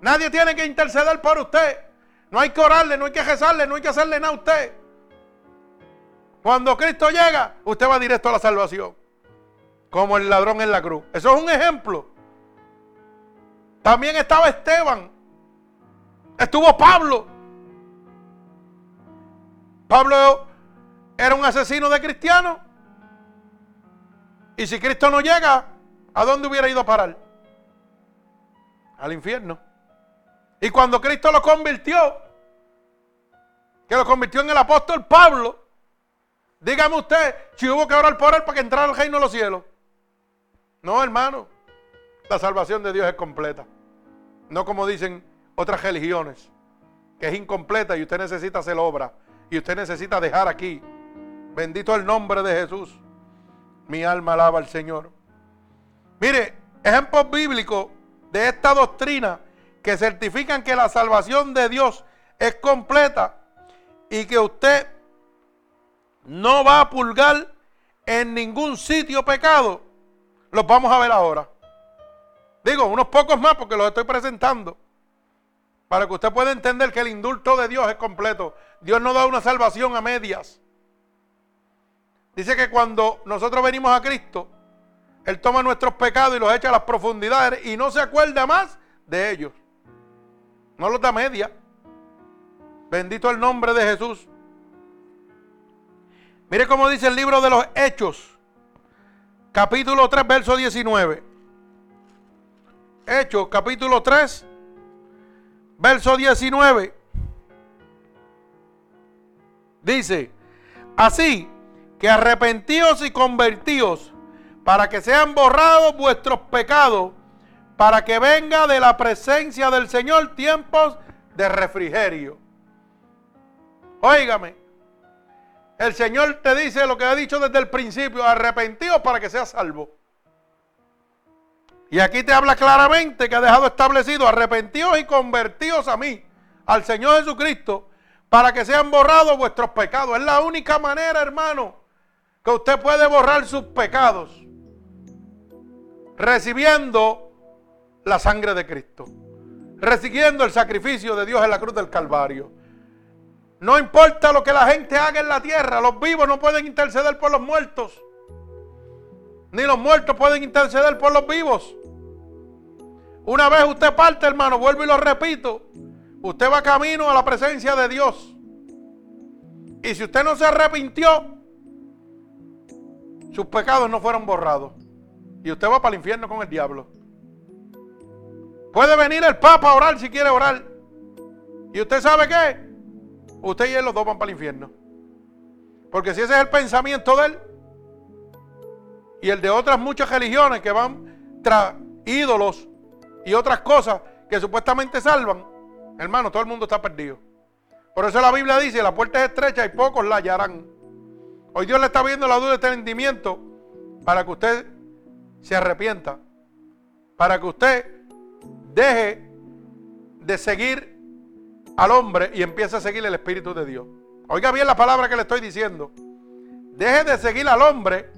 Nadie tiene que interceder por usted. No hay que orarle, no hay que rezarle, no hay que hacerle nada a usted. Cuando Cristo llega, usted va directo a la salvación. Como el ladrón en la cruz. Eso es un ejemplo. También estaba Esteban. Estuvo Pablo. Pablo era un asesino de cristianos. Y si Cristo no llega, ¿a dónde hubiera ido a parar? Al infierno. Y cuando Cristo lo convirtió, que lo convirtió en el apóstol Pablo, dígame usted si hubo que orar por él para que entrara al reino de los cielos. No, hermano. La salvación de Dios es completa. No como dicen otras religiones, que es incompleta y usted necesita hacer obra. Y usted necesita dejar aquí. Bendito el nombre de Jesús. Mi alma alaba al Señor. Mire, ejemplos bíblicos de esta doctrina que certifican que la salvación de Dios es completa y que usted no va a pulgar en ningún sitio pecado, los vamos a ver ahora. Digo, unos pocos más porque los estoy presentando. Para que usted pueda entender que el indulto de Dios es completo. Dios no da una salvación a medias. Dice que cuando nosotros venimos a Cristo, Él toma nuestros pecados y los echa a las profundidades y no se acuerda más de ellos. No los da media. Bendito el nombre de Jesús. Mire cómo dice el libro de los Hechos, capítulo 3, verso 19. Hechos, capítulo 3, verso 19. Dice, así que arrepentíos y convertíos para que sean borrados vuestros pecados, para que venga de la presencia del Señor tiempos de refrigerio. Óigame, el Señor te dice lo que ha dicho desde el principio, arrepentíos para que seas salvo. Y aquí te habla claramente que ha dejado establecido, arrepentíos y convertíos a mí, al Señor Jesucristo, para que sean borrados vuestros pecados. Es la única manera, hermano, que usted puede borrar sus pecados. Recibiendo la sangre de Cristo. Recibiendo el sacrificio de Dios en la cruz del Calvario. No importa lo que la gente haga en la tierra, los vivos no pueden interceder por los muertos. Ni los muertos pueden interceder por los vivos. Una vez usted parte, hermano, vuelvo y lo repito. Usted va camino a la presencia de Dios. Y si usted no se arrepintió, sus pecados no fueron borrados. Y usted va para el infierno con el diablo. Puede venir el Papa a orar si quiere orar. ¿Y usted sabe qué? Usted y él los dos van para el infierno. Porque si ese es el pensamiento de él y el de otras muchas religiones que van tras ídolos y otras cosas que supuestamente salvan, hermano, todo el mundo está perdido. Por eso la Biblia dice, la puerta es estrecha y pocos la hallarán. Hoy Dios le está viendo la duda de entendimiento para que usted se arrepienta, para que usted deje de seguir al hombre y empiece a seguir el Espíritu de Dios. Oiga bien la palabra que le estoy diciendo. Deje de seguir al hombre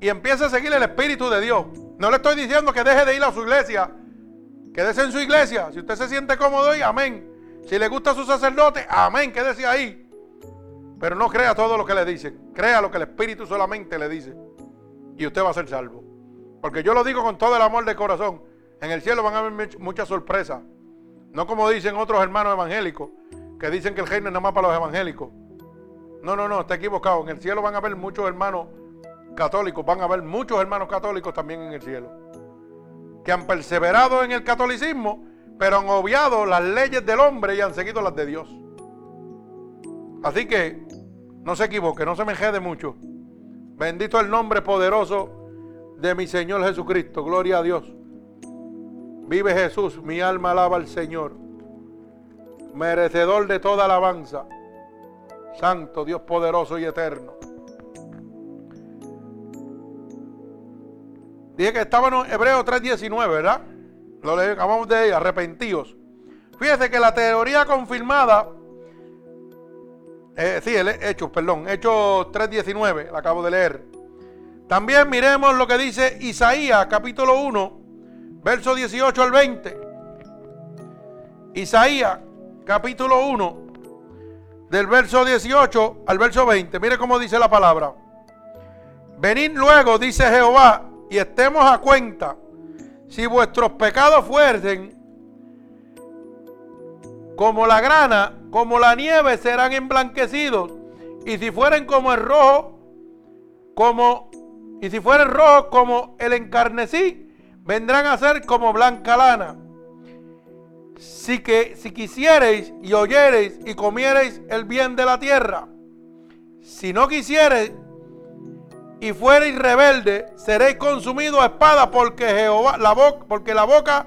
y empiece a seguir el Espíritu de Dios. No le estoy diciendo que deje de ir a su iglesia. Quédese en su iglesia. Si usted se siente cómodo ahí, amén. Si le gusta su sacerdote, amén, quédese ahí. Pero no crea todo lo que le dicen. Crea lo que el Espíritu solamente le dice. Y usted va a ser salvo. Porque yo lo digo con todo el amor de corazón. En el cielo van a haber muchas sorpresas. No como dicen otros hermanos evangélicos, que dicen que el reino es nada más para los evangélicos. No, no, no, está equivocado. En el cielo van a haber muchos hermanos católicos, van a haber muchos hermanos católicos también en el cielo. Que han perseverado en el catolicismo, pero han obviado las leyes del hombre y han seguido las de Dios. Así que no se equivoque, no se me jede mucho. Bendito el nombre poderoso de mi Señor Jesucristo. Gloria a Dios. Vive Jesús, mi alma alaba al Señor. Merecedor de toda alabanza. Santo, Dios poderoso y eterno. Dije que estábamos en Hebreo 3.19, ¿verdad? Lo acabamos de ir, arrepentidos. Fíjese que la teoría confirmada, eh, sí, Hechos, perdón, Hechos 3.19, la acabo de leer. También miremos lo que dice Isaías capítulo 1, verso 18 al 20. Isaías, capítulo 1, del verso 18 al verso 20. Mire cómo dice la palabra. Venid luego, dice Jehová, y estemos a cuenta. Si vuestros pecados fuerden como la grana, como la nieve, serán emblanquecidos. Y si fueren como el rojo, como, y si fueren rojo como el encarnecí, vendrán a ser como blanca lana. Si, que, si quisiereis y oyereis y comiereis el bien de la tierra, si no quisiereis y fuereis rebelde, seréis consumidos a espada porque Jehová, la boca, porque la boca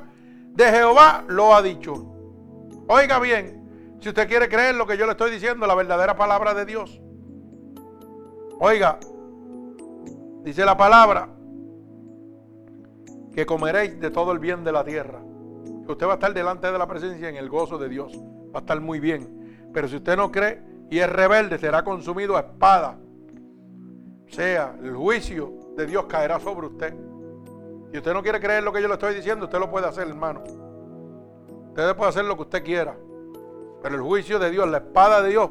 de Jehová lo ha dicho. Oiga bien, si usted quiere creer lo que yo le estoy diciendo, la verdadera palabra de Dios. Oiga, dice la palabra, que comeréis de todo el bien de la tierra. Usted va a estar delante de la presencia en el gozo de Dios. Va a estar muy bien. Pero si usted no cree y es rebelde, será consumido a espada. Sea, el juicio de Dios caerá sobre usted. Si usted no quiere creer lo que yo le estoy diciendo, usted lo puede hacer, hermano. Usted puede hacer lo que usted quiera. Pero el juicio de Dios, la espada de Dios,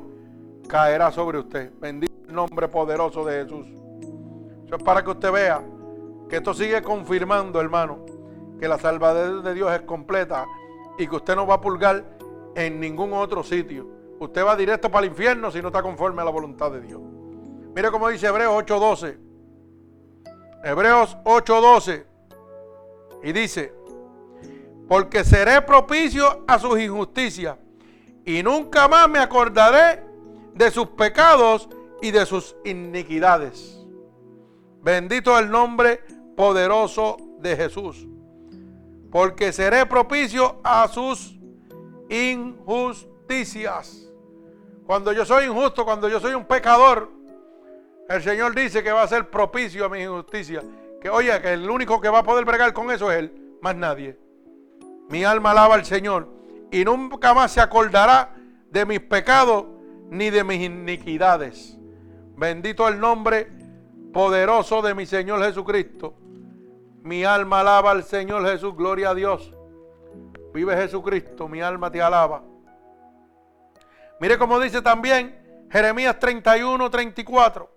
caerá sobre usted. Bendito el nombre poderoso de Jesús. Eso es para que usted vea que esto sigue confirmando, hermano, que la salvación de Dios es completa y que usted no va a pulgar en ningún otro sitio. Usted va directo para el infierno si no está conforme a la voluntad de Dios. Mire cómo dice Hebreos 8:12. Hebreos 8:12. Y dice, porque seré propicio a sus injusticias y nunca más me acordaré de sus pecados y de sus iniquidades. Bendito el nombre poderoso de Jesús. Porque seré propicio a sus injusticias. Cuando yo soy injusto, cuando yo soy un pecador, el Señor dice que va a ser propicio a mi injusticia. Que oye, que el único que va a poder bregar con eso es Él, más nadie. Mi alma alaba al Señor y nunca más se acordará de mis pecados ni de mis iniquidades. Bendito el nombre poderoso de mi Señor Jesucristo. Mi alma alaba al Señor Jesús, gloria a Dios. Vive Jesucristo, mi alma te alaba. Mire cómo dice también Jeremías 31, 34.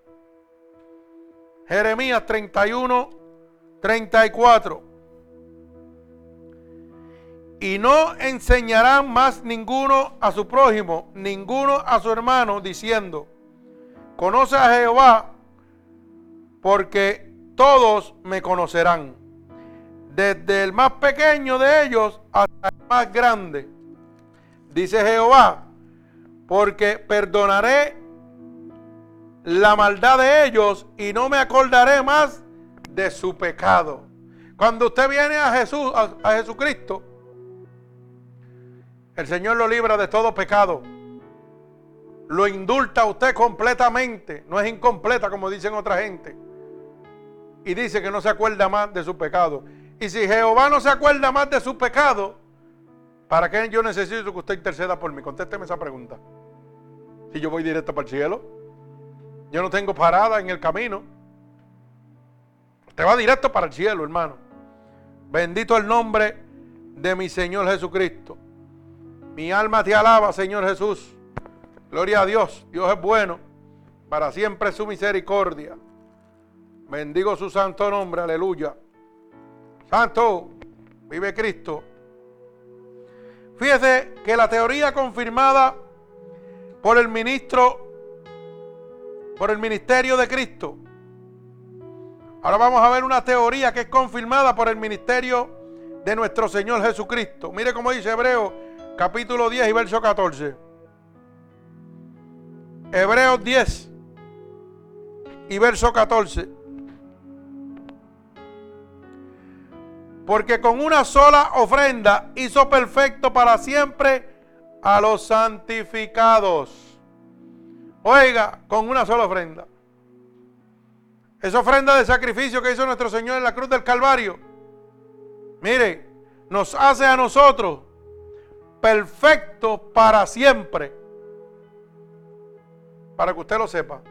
Jeremías 31, 34. Y no enseñarán más ninguno a su prójimo, ninguno a su hermano, diciendo, conoce a Jehová, porque todos me conocerán, desde el más pequeño de ellos hasta el más grande. Dice Jehová, porque perdonaré la maldad de ellos y no me acordaré más de su pecado. Cuando usted viene a Jesús, a, Jesucristo, el Señor lo libra de todo pecado. Lo indulta a usted completamente. No es incompleta como dicen otra gente y dice que no se acuerda más de su pecado. Y si Jehová no se acuerda más de su pecado, ¿para qué yo necesito que usted interceda por mí? Contésteme esa pregunta. Si yo voy directo para el cielo, yo no tengo parada en el camino. Usted va directo para el cielo, hermano. Bendito el nombre de mi Señor Jesucristo. Mi alma te alaba, Señor Jesús. Gloria a Dios. Dios es bueno. Para siempre su misericordia. Bendigo su santo nombre. Aleluya. Santo. Vive Cristo. Fíjese que la teoría confirmada por el ministro, por el ministerio de Cristo. Ahora vamos a ver una teoría que es confirmada por el ministerio de nuestro Señor Jesucristo. Mire cómo dice Hebreo capítulo 10 y verso 14. Hebreos 10 y verso 14. Porque con una sola ofrenda hizo perfecto para siempre a los santificados. Oiga, con una sola ofrenda. Esa ofrenda de sacrificio que hizo nuestro Señor en la cruz del Calvario. Mire, nos hace a nosotros perfecto para siempre. Para que usted lo sepa.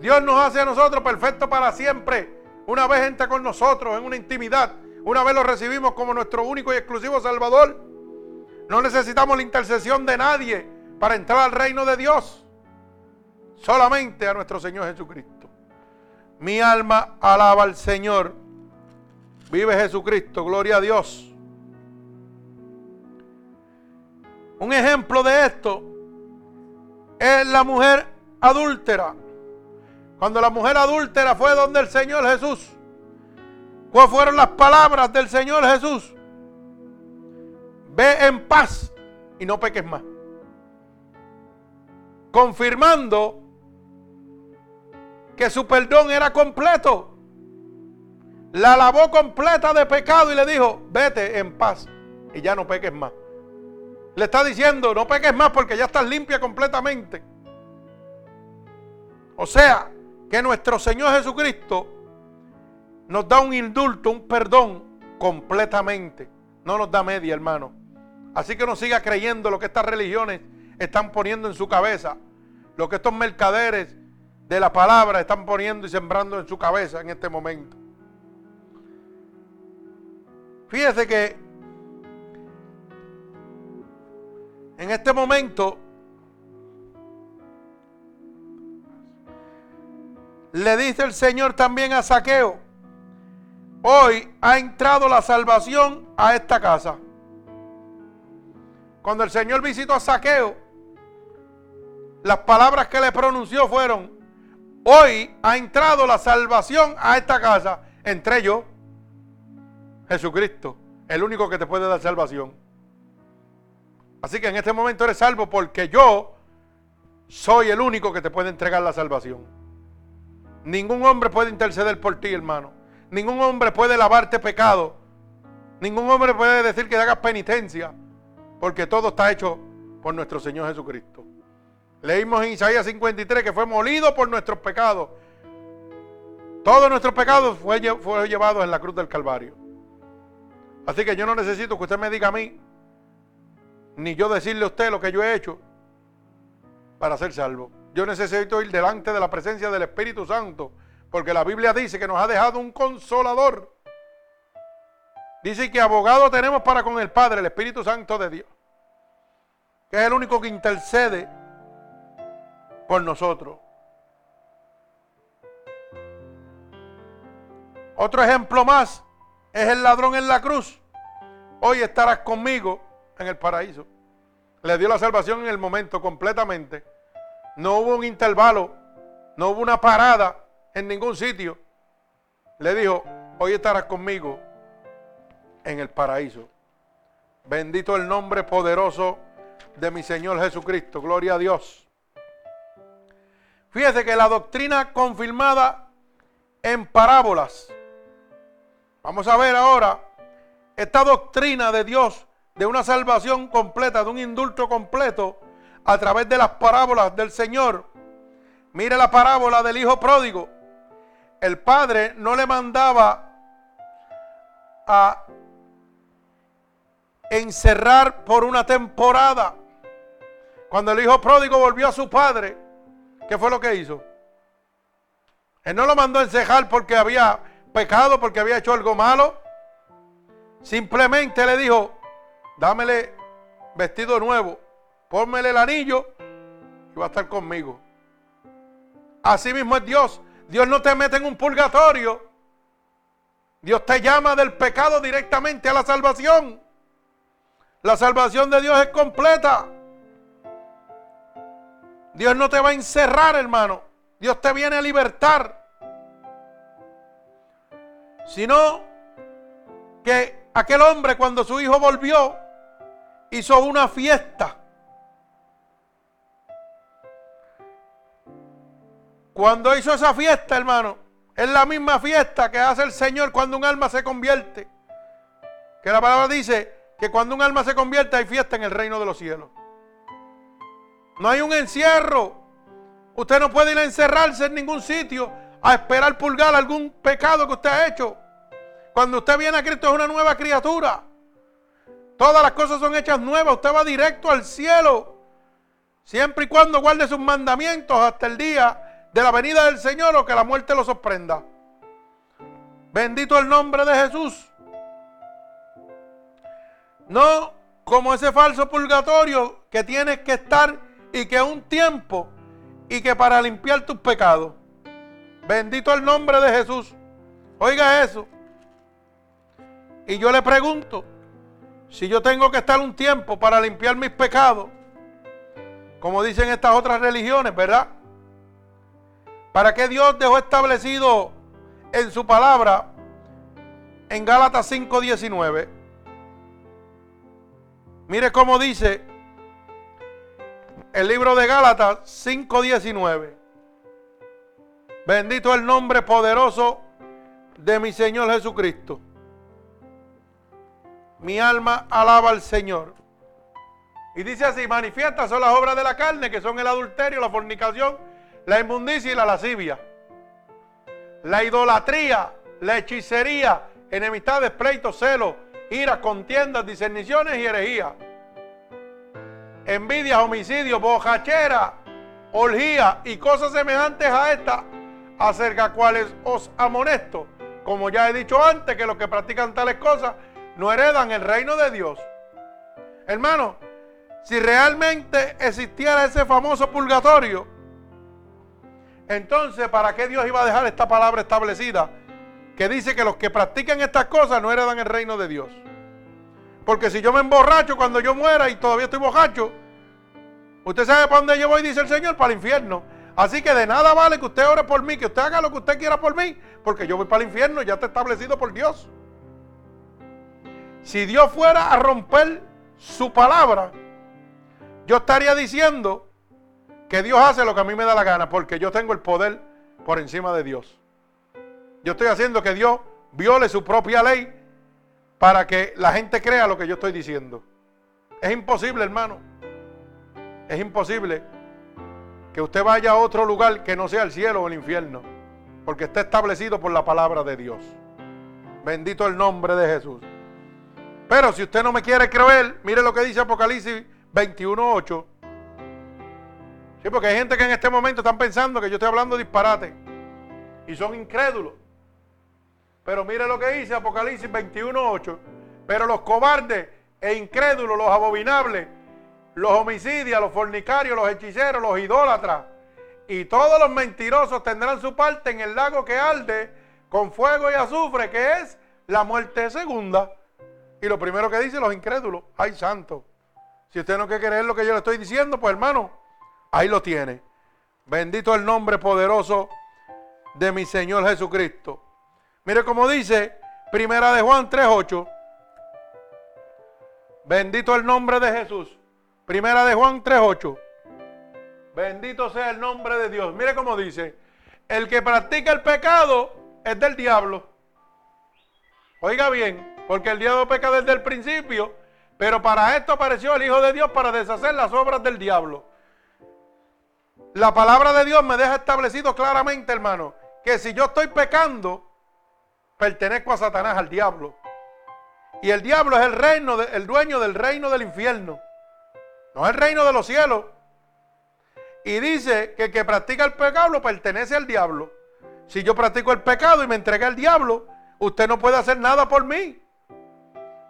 Dios nos hace a nosotros perfecto para siempre. Una vez entra con nosotros en una intimidad. Una vez lo recibimos como nuestro único y exclusivo Salvador. No necesitamos la intercesión de nadie para entrar al reino de Dios. Solamente a nuestro Señor Jesucristo. Mi alma alaba al Señor. Vive Jesucristo. Gloria a Dios. Un ejemplo de esto es la mujer adúltera. Cuando la mujer adúltera fue donde el Señor Jesús. ¿Cuáles fueron las palabras del Señor Jesús? Ve en paz y no peques más. Confirmando que su perdón era completo. La lavó completa de pecado y le dijo, vete en paz y ya no peques más. Le está diciendo, no peques más porque ya estás limpia completamente. O sea, que nuestro Señor Jesucristo nos da un indulto, un perdón completamente. No nos da media, hermano. Así que no siga creyendo lo que estas religiones están poniendo en su cabeza. Lo que estos mercaderes de la palabra están poniendo y sembrando en su cabeza en este momento. Fíjese que En este momento le dice el Señor también a Saqueo, hoy ha entrado la salvación a esta casa. Cuando el Señor visitó a Saqueo, las palabras que le pronunció fueron, hoy ha entrado la salvación a esta casa. Entre yo, Jesucristo, el único que te puede dar salvación. Así que en este momento eres salvo porque yo soy el único que te puede entregar la salvación. Ningún hombre puede interceder por ti, hermano. Ningún hombre puede lavarte pecado. Ningún hombre puede decir que hagas penitencia. Porque todo está hecho por nuestro Señor Jesucristo. Leímos en Isaías 53 que fue molido por nuestros pecados. Todos nuestros pecados fueron fue llevados en la cruz del Calvario. Así que yo no necesito que usted me diga a mí ni yo decirle a usted lo que yo he hecho para ser salvo. Yo necesito ir delante de la presencia del Espíritu Santo, porque la Biblia dice que nos ha dejado un consolador. Dice que abogado tenemos para con el Padre, el Espíritu Santo de Dios, que es el único que intercede por nosotros. Otro ejemplo más es el ladrón en la cruz. Hoy estarás conmigo en el paraíso. Le dio la salvación en el momento completamente. No hubo un intervalo, no hubo una parada en ningún sitio. Le dijo, hoy estarás conmigo en el paraíso. Bendito el nombre poderoso de mi Señor Jesucristo. Gloria a Dios. Fíjese que la doctrina confirmada en parábolas. Vamos a ver ahora esta doctrina de Dios de una salvación completa, de un indulto completo a través de las parábolas del Señor. Mire la parábola del hijo pródigo. El padre no le mandaba a encerrar por una temporada. Cuando el hijo pródigo volvió a su padre, ¿qué fue lo que hizo? Él no lo mandó a encejar porque había pecado, porque había hecho algo malo. Simplemente le dijo, dámele vestido nuevo, pónmele el anillo y va a estar conmigo. Así mismo es Dios. Dios no te mete en un purgatorio. Dios te llama del pecado directamente a la salvación. La salvación de Dios es completa. Dios no te va a encerrar, hermano. Dios te viene a libertar. Sino que aquel hombre cuando su hijo volvió hizo una fiesta. Cuando hizo esa fiesta, hermano, es la misma fiesta que hace el Señor cuando un alma se convierte. Que la palabra dice que cuando un alma se convierte hay fiesta en el reino de los cielos. No hay un encierro. Usted no puede ir a encerrarse en ningún sitio a esperar pulgar algún pecado que usted ha hecho. Cuando usted viene a Cristo es una nueva criatura. Todas las cosas son hechas nuevas. Usted va directo al cielo. Siempre y cuando guarde sus mandamientos hasta el día de la venida del Señor o que la muerte lo sorprenda. Bendito el nombre de Jesús. No como ese falso purgatorio que tienes que estar y que un tiempo y que para limpiar tus pecados. Bendito el nombre de Jesús. Oiga eso. Y yo le pregunto, si yo tengo que estar un tiempo para limpiar mis pecados, como dicen estas otras religiones, ¿verdad? ¿Para qué Dios dejó establecido en su palabra en Gálatas 5:19? Mire cómo dice el libro de Gálatas 5:19. Bendito el nombre poderoso de mi Señor Jesucristo. Mi alma alaba al Señor. Y dice así, manifiestas son las obras de la carne, que son el adulterio, la fornicación, la inmundicia y la lascivia, la idolatría, la hechicería, enemistades, pleitos, celos, ira, contiendas, discerniciones y herejía, envidia, homicidio, bojachera, orgía y cosas semejantes a esta, acerca cuales os amonesto, como ya he dicho antes, que los que practican tales cosas no heredan el reino de Dios. Hermano, si realmente existiera ese famoso purgatorio, entonces, ¿para qué Dios iba a dejar esta palabra establecida? Que dice que los que practican estas cosas no heredan el reino de Dios. Porque si yo me emborracho cuando yo muera y todavía estoy borracho, usted sabe para dónde yo voy, dice el Señor, para el infierno. Así que de nada vale que usted ore por mí, que usted haga lo que usted quiera por mí, porque yo voy para el infierno, ya está establecido por Dios. Si Dios fuera a romper su palabra, yo estaría diciendo que Dios hace lo que a mí me da la gana porque yo tengo el poder por encima de Dios. Yo estoy haciendo que Dios viole su propia ley para que la gente crea lo que yo estoy diciendo. Es imposible, hermano. Es imposible que usted vaya a otro lugar que no sea el cielo o el infierno, porque está establecido por la palabra de Dios. Bendito el nombre de Jesús. Pero si usted no me quiere creer, mire lo que dice Apocalipsis 21.8. Sí, porque hay gente que en este momento están pensando que yo estoy hablando disparate. Y son incrédulos. Pero mire lo que dice Apocalipsis 21.8. Pero los cobardes e incrédulos, los abominables, los homicidios, los fornicarios, los hechiceros, los idólatras y todos los mentirosos tendrán su parte en el lago que arde con fuego y azufre, que es la muerte segunda. Y lo primero que dice los incrédulos, ay santo. Si usted no quiere creer lo que yo le estoy diciendo, pues hermano, Ahí lo tiene. Bendito el nombre poderoso de mi Señor Jesucristo. Mire cómo dice Primera de Juan 3.8. Bendito el nombre de Jesús. Primera de Juan 3.8. Bendito sea el nombre de Dios. Mire cómo dice. El que practica el pecado es del diablo. Oiga bien, porque el diablo peca desde el principio, pero para esto apareció el Hijo de Dios para deshacer las obras del diablo. La palabra de Dios me deja establecido claramente, hermano, que si yo estoy pecando, pertenezco a Satanás, al diablo. Y el diablo es el reino, el dueño del reino del infierno. No es el reino de los cielos. Y dice que el que practica el pecado pertenece al diablo. Si yo practico el pecado y me entregué al diablo, usted no puede hacer nada por mí.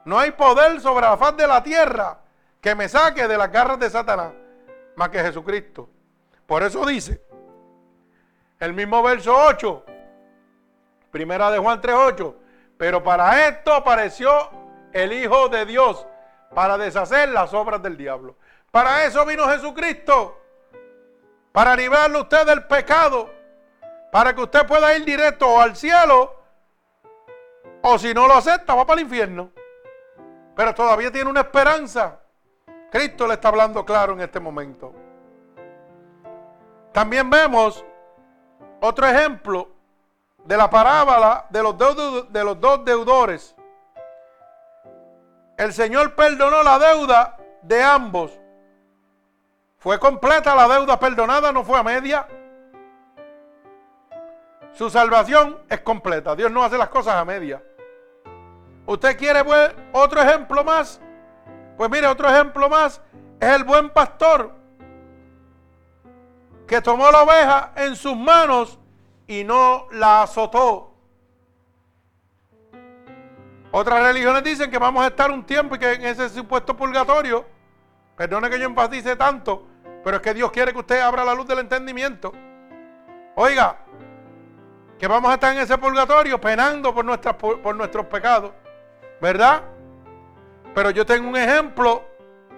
No hay poder sobre la faz de la tierra que me saque de las garras de Satanás, más que Jesucristo. Por eso dice, el mismo verso 8, primera de Juan 3.8, pero para esto apareció el Hijo de Dios, para deshacer las obras del diablo. Para eso vino Jesucristo, para librarle usted del pecado, para que usted pueda ir directo al cielo, o si no lo acepta, va para el infierno. Pero todavía tiene una esperanza. Cristo le está hablando claro en este momento. También vemos otro ejemplo de la parábola de los, dos, deudores. El Señor perdonó la deuda de ambos. Fue completa la deuda perdonada, no fue a media. Su salvación es completa. Dios no hace las cosas a media. ¿Usted quiere otro ejemplo más? Pues mire, otro ejemplo más es el buen pastor que tomó la oveja en sus manos y no la azotó. Otras religiones dicen que vamos a estar un tiempo y que en ese supuesto purgatorio, perdone que yo enfatice tanto, pero es que Dios quiere que usted abra la luz del entendimiento. Oiga, que vamos a estar en ese purgatorio penando por, nuestras, por nuestros pecados, ¿verdad? Pero yo tengo un ejemplo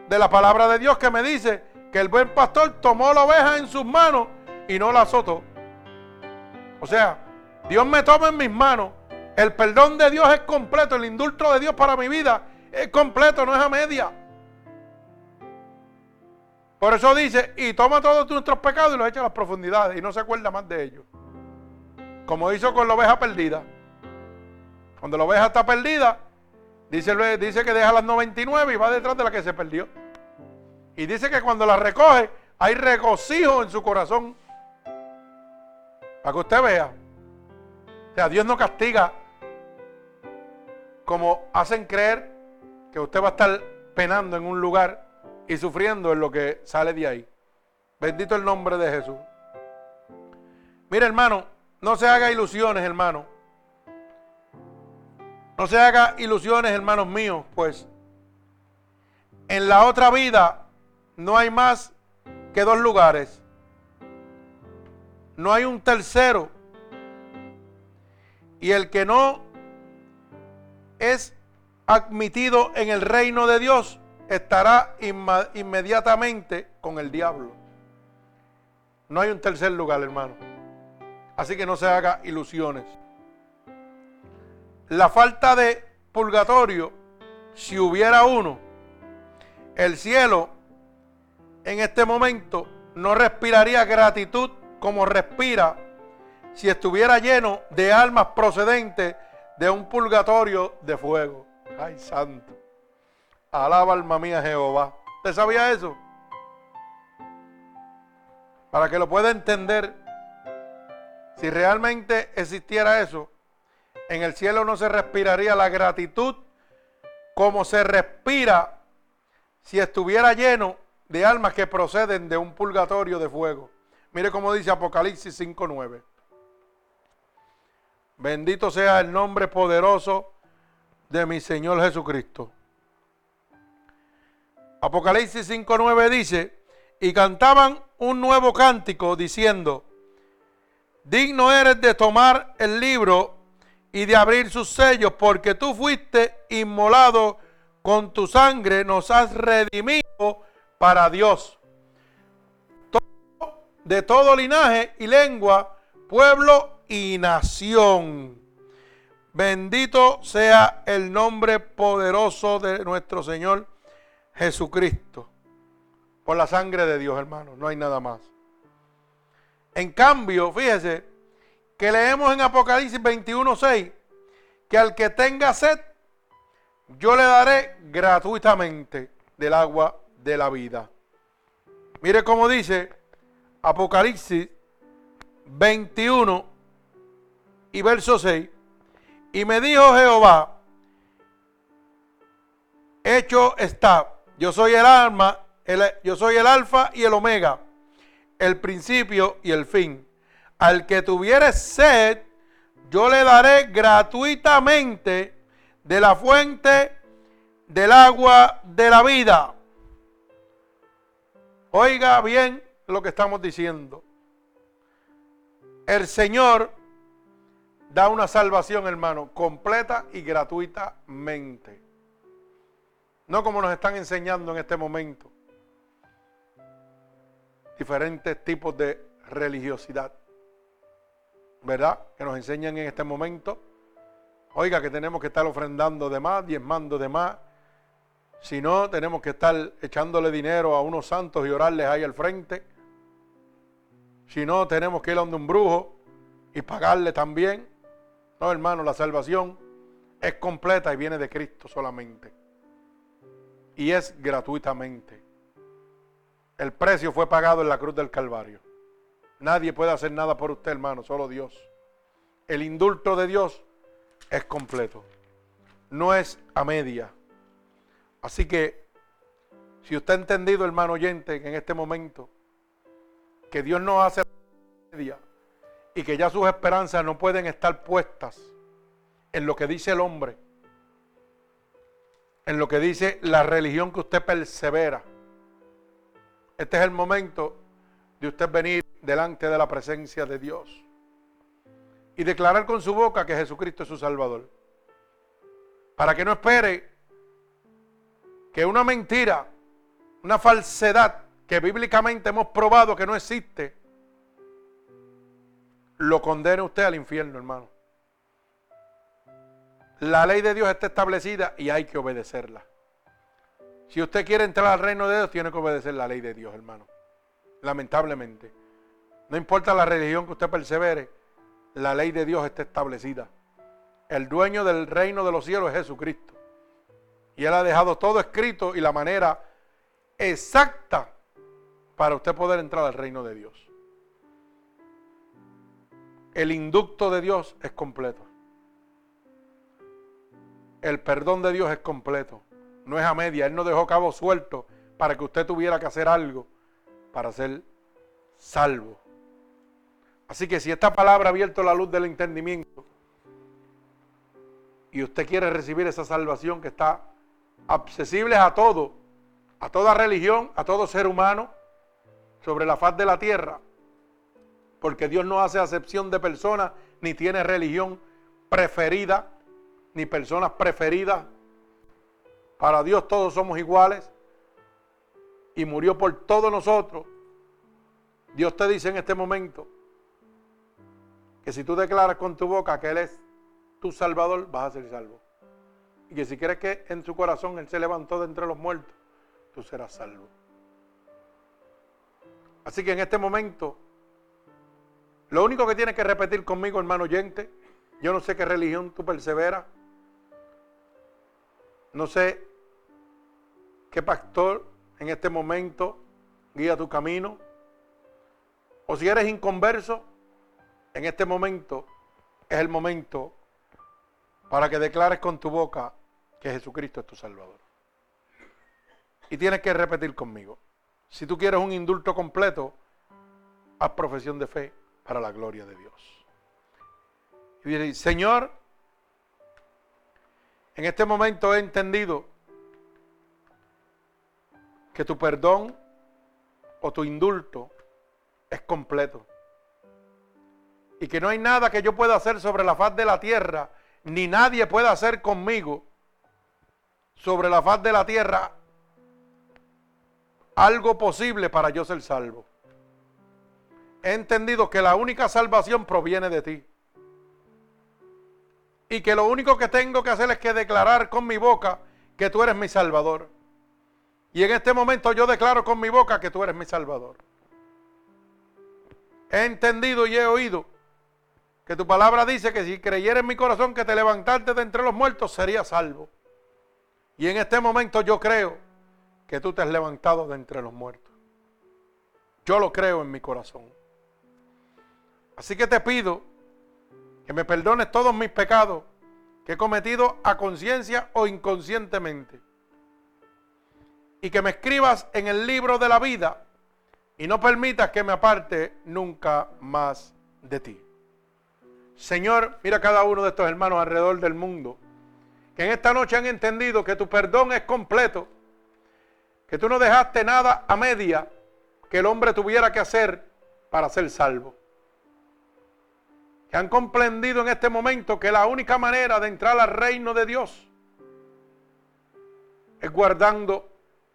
de la palabra de Dios que me dice que el buen pastor tomó la oveja en sus manos y no la azotó. O sea, Dios me toma en mis manos. El perdón de Dios es completo. El indulto de Dios para mi vida es completo, no es a media. Por eso dice, y toma todos nuestros pecados y los echa a las profundidades y no se acuerda más de ellos. Como hizo con la oveja perdida. Cuando la oveja está perdida, dice, dice que deja las 99 y va detrás de la que se perdió. Y dice que cuando la recoge, hay regocijo en su corazón. Para que usted vea. O sea, Dios no castiga como hacen creer que usted va a estar penando en un lugar y sufriendo en lo que sale de ahí. Bendito el nombre de Jesús. Mire, hermano, no se haga ilusiones, hermano. No se haga ilusiones, hermanos míos, pues en la otra vida no hay más que dos lugares no hay un tercero. Y el que no es admitido en el reino de Dios estará inmediatamente con el diablo. No hay un tercer lugar, hermano. Así que no se haga ilusiones. La falta de purgatorio, si hubiera uno, el cielo en este momento no respiraría gratitud como respira si estuviera lleno de almas procedentes de un purgatorio de fuego. Ay, santo. Alaba alma mía Jehová. ¿Usted sabía eso? Para que lo pueda entender, si realmente existiera eso, en el cielo no se respiraría la gratitud como se respira si estuviera lleno de almas que proceden de un purgatorio de fuego. Mire cómo dice Apocalipsis 5.9. Bendito sea el nombre poderoso de mi Señor Jesucristo. Apocalipsis 5.9 dice, y cantaban un nuevo cántico diciendo, digno eres de tomar el libro y de abrir sus sellos, porque tú fuiste inmolado con tu sangre, nos has redimido para Dios de todo linaje y lengua, pueblo y nación. Bendito sea el nombre poderoso de nuestro Señor Jesucristo. Por la sangre de Dios, hermano, no hay nada más. En cambio, fíjese que leemos en Apocalipsis 21:6 que al que tenga sed, yo le daré gratuitamente del agua de la vida. Mire cómo dice Apocalipsis 21 y verso 6. Y me dijo Jehová, hecho está, yo soy el alma, yo soy el alfa y el omega, el principio y el fin. Al que tuviere sed, yo le daré gratuitamente de la fuente del agua de la vida. Oiga bien lo que estamos diciendo. El Señor da una salvación, hermano, completa y gratuitamente. No como nos están enseñando en este momento. Diferentes tipos de religiosidad. ¿Verdad? Que nos enseñan en este momento. Oiga, que tenemos que estar ofrendando de más, diezmando de más. Si no, tenemos que estar echándole dinero a unos santos y orarles ahí al frente. Si no, tenemos que ir a donde un brujo y pagarle también. No, hermano, la salvación es completa y viene de Cristo solamente y es gratuitamente. El precio fue pagado en la cruz del Calvario. Nadie puede hacer nada por usted, hermano, solo Dios. El indulto de Dios es completo. No es a media. Así que, si usted ha entendido, hermano oyente, en este momento, que Dios no hace media y que ya sus esperanzas no pueden estar puestas en lo que dice el hombre, en lo que dice la religión que usted persevera. Este es el momento de usted venir delante de la presencia de Dios y declarar con su boca que Jesucristo es su Salvador. Para que no espere que una mentira, una falsedad que bíblicamente hemos probado que no existe, lo condene usted al infierno, hermano. La ley de Dios está establecida y hay que obedecerla. Si usted quiere entrar al reino de Dios, tiene que obedecer la ley de Dios, hermano. Lamentablemente. No importa la religión que usted persevere, la ley de Dios está establecida. El dueño del reino de los cielos es Jesucristo. Y Él ha dejado todo escrito y la manera exacta para usted poder entrar al reino de Dios. El inducto de Dios es completo el perdón de Dios es completo. No es a media. Él no dejó cabo suelto para que usted tuviera que hacer algo para ser salvo. Así que si esta palabra ha abierto la luz del entendimiento y usted quiere recibir esa salvación que está accesible a todo, a toda religión, a todo ser humano sobre la faz de la tierra, porque Dios no hace acepción de personas ni tiene religión preferida ni personas preferidas. Para Dios todos somos iguales. Y murió por todos nosotros. Dios te dice en este momento que si tú declaras con tu boca que Él es tu Salvador, vas a ser salvo. Y que si crees que en su corazón Él se levantó de entre los muertos, tú serás salvo. Así que en este momento, lo único que tienes que repetir conmigo, hermano oyente, yo no sé qué religión tú perseveras, no sé qué pastor en este momento guía tu camino. O si eres inconverso, en este momento es el momento para que declares con tu boca que Jesucristo es tu Salvador. Y tienes que repetir conmigo. Si tú quieres un indulto completo, haz profesión de fe para la gloria de Dios. Y dice, Señor, en este momento he entendido que tu perdón o tu indulto es completo. Y que no hay nada que yo pueda hacer sobre la faz de la tierra, ni nadie pueda hacer conmigo sobre la faz de la tierra algo posible para yo ser salvo. He entendido que la única salvación proviene de ti y que lo único que tengo que hacer es que declarar con mi boca que tú eres mi Salvador. Y en este momento yo declaro con mi boca que tú eres mi Salvador. He entendido y he oído que tu palabra dice que si creyera en mi corazón que te levantaste de entre los muertos, sería salvo. Y en este momento yo creo que tú te has levantado de entre los muertos. Yo lo creo en mi corazón. Así que te pido que me perdones todos mis pecados que he cometido a conciencia o inconscientemente. Y que me escribas en el libro de la vida y no permitas que me aparte nunca más de ti. Señor, mira cada uno de estos hermanos alrededor del mundo que en esta noche han entendido que tu perdón es completo, que tú no dejaste nada a media que el hombre tuviera que hacer para ser salvo. Que han comprendido en este momento que la única manera de entrar al reino de Dios es guardando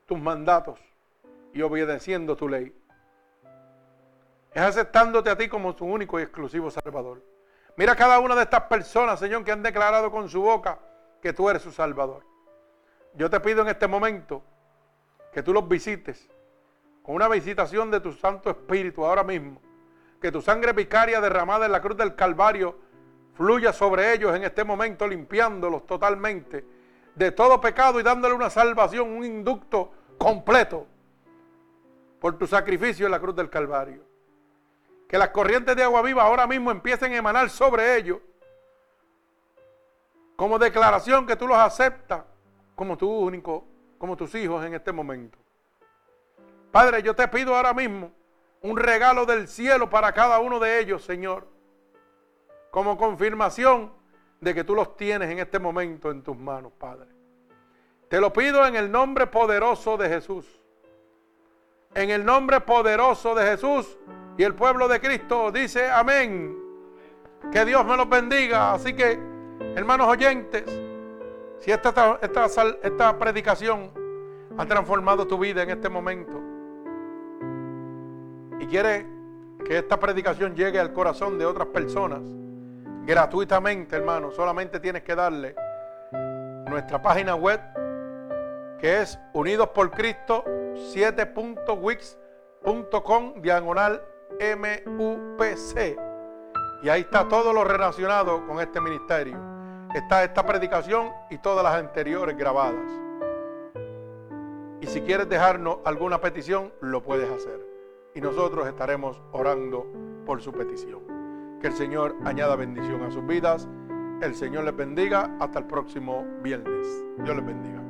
tus mandatos y obedeciendo tu ley. Es aceptándote a ti como tu único y exclusivo Salvador. Mira cada una de estas personas, Señor, que han declarado con su boca que tú eres su Salvador. Yo te pido en este momento que tú los visites con una visitación de tu Santo Espíritu ahora mismo. Que tu sangre vicaria derramada en la cruz del Calvario fluya sobre ellos en este momento, limpiándolos totalmente de todo pecado y dándole una salvación, un inducto completo por tu sacrificio en la cruz del Calvario. Que las corrientes de agua viva ahora mismo empiecen a emanar sobre ellos como declaración que tú los aceptas como tu único, como tus hijos en este momento. Padre, yo te pido ahora mismo un regalo del cielo para cada uno de ellos, Señor, como confirmación de que tú los tienes en este momento en tus manos, Padre. Te lo pido en el nombre poderoso de Jesús. En el nombre poderoso de Jesús y el pueblo de Cristo dice amén. Que Dios me los bendiga. Así que, hermanos oyentes, si esta, esta, esta predicación ha transformado tu vida en este momento y quiere que esta predicación llegue al corazón de otras personas, gratuitamente, hermano. Solamente tienes que darle nuestra página web, que es Unidos por Cristo 7.wix.com diagonal MUPC. Y ahí está todo lo relacionado con este ministerio. Está esta predicación y todas las anteriores grabadas. Y si quieres dejarnos alguna petición, lo puedes hacer. Y nosotros estaremos orando por su petición. Que el Señor añada bendición a sus vidas. El Señor les bendiga. Hasta el próximo viernes. Dios les bendiga.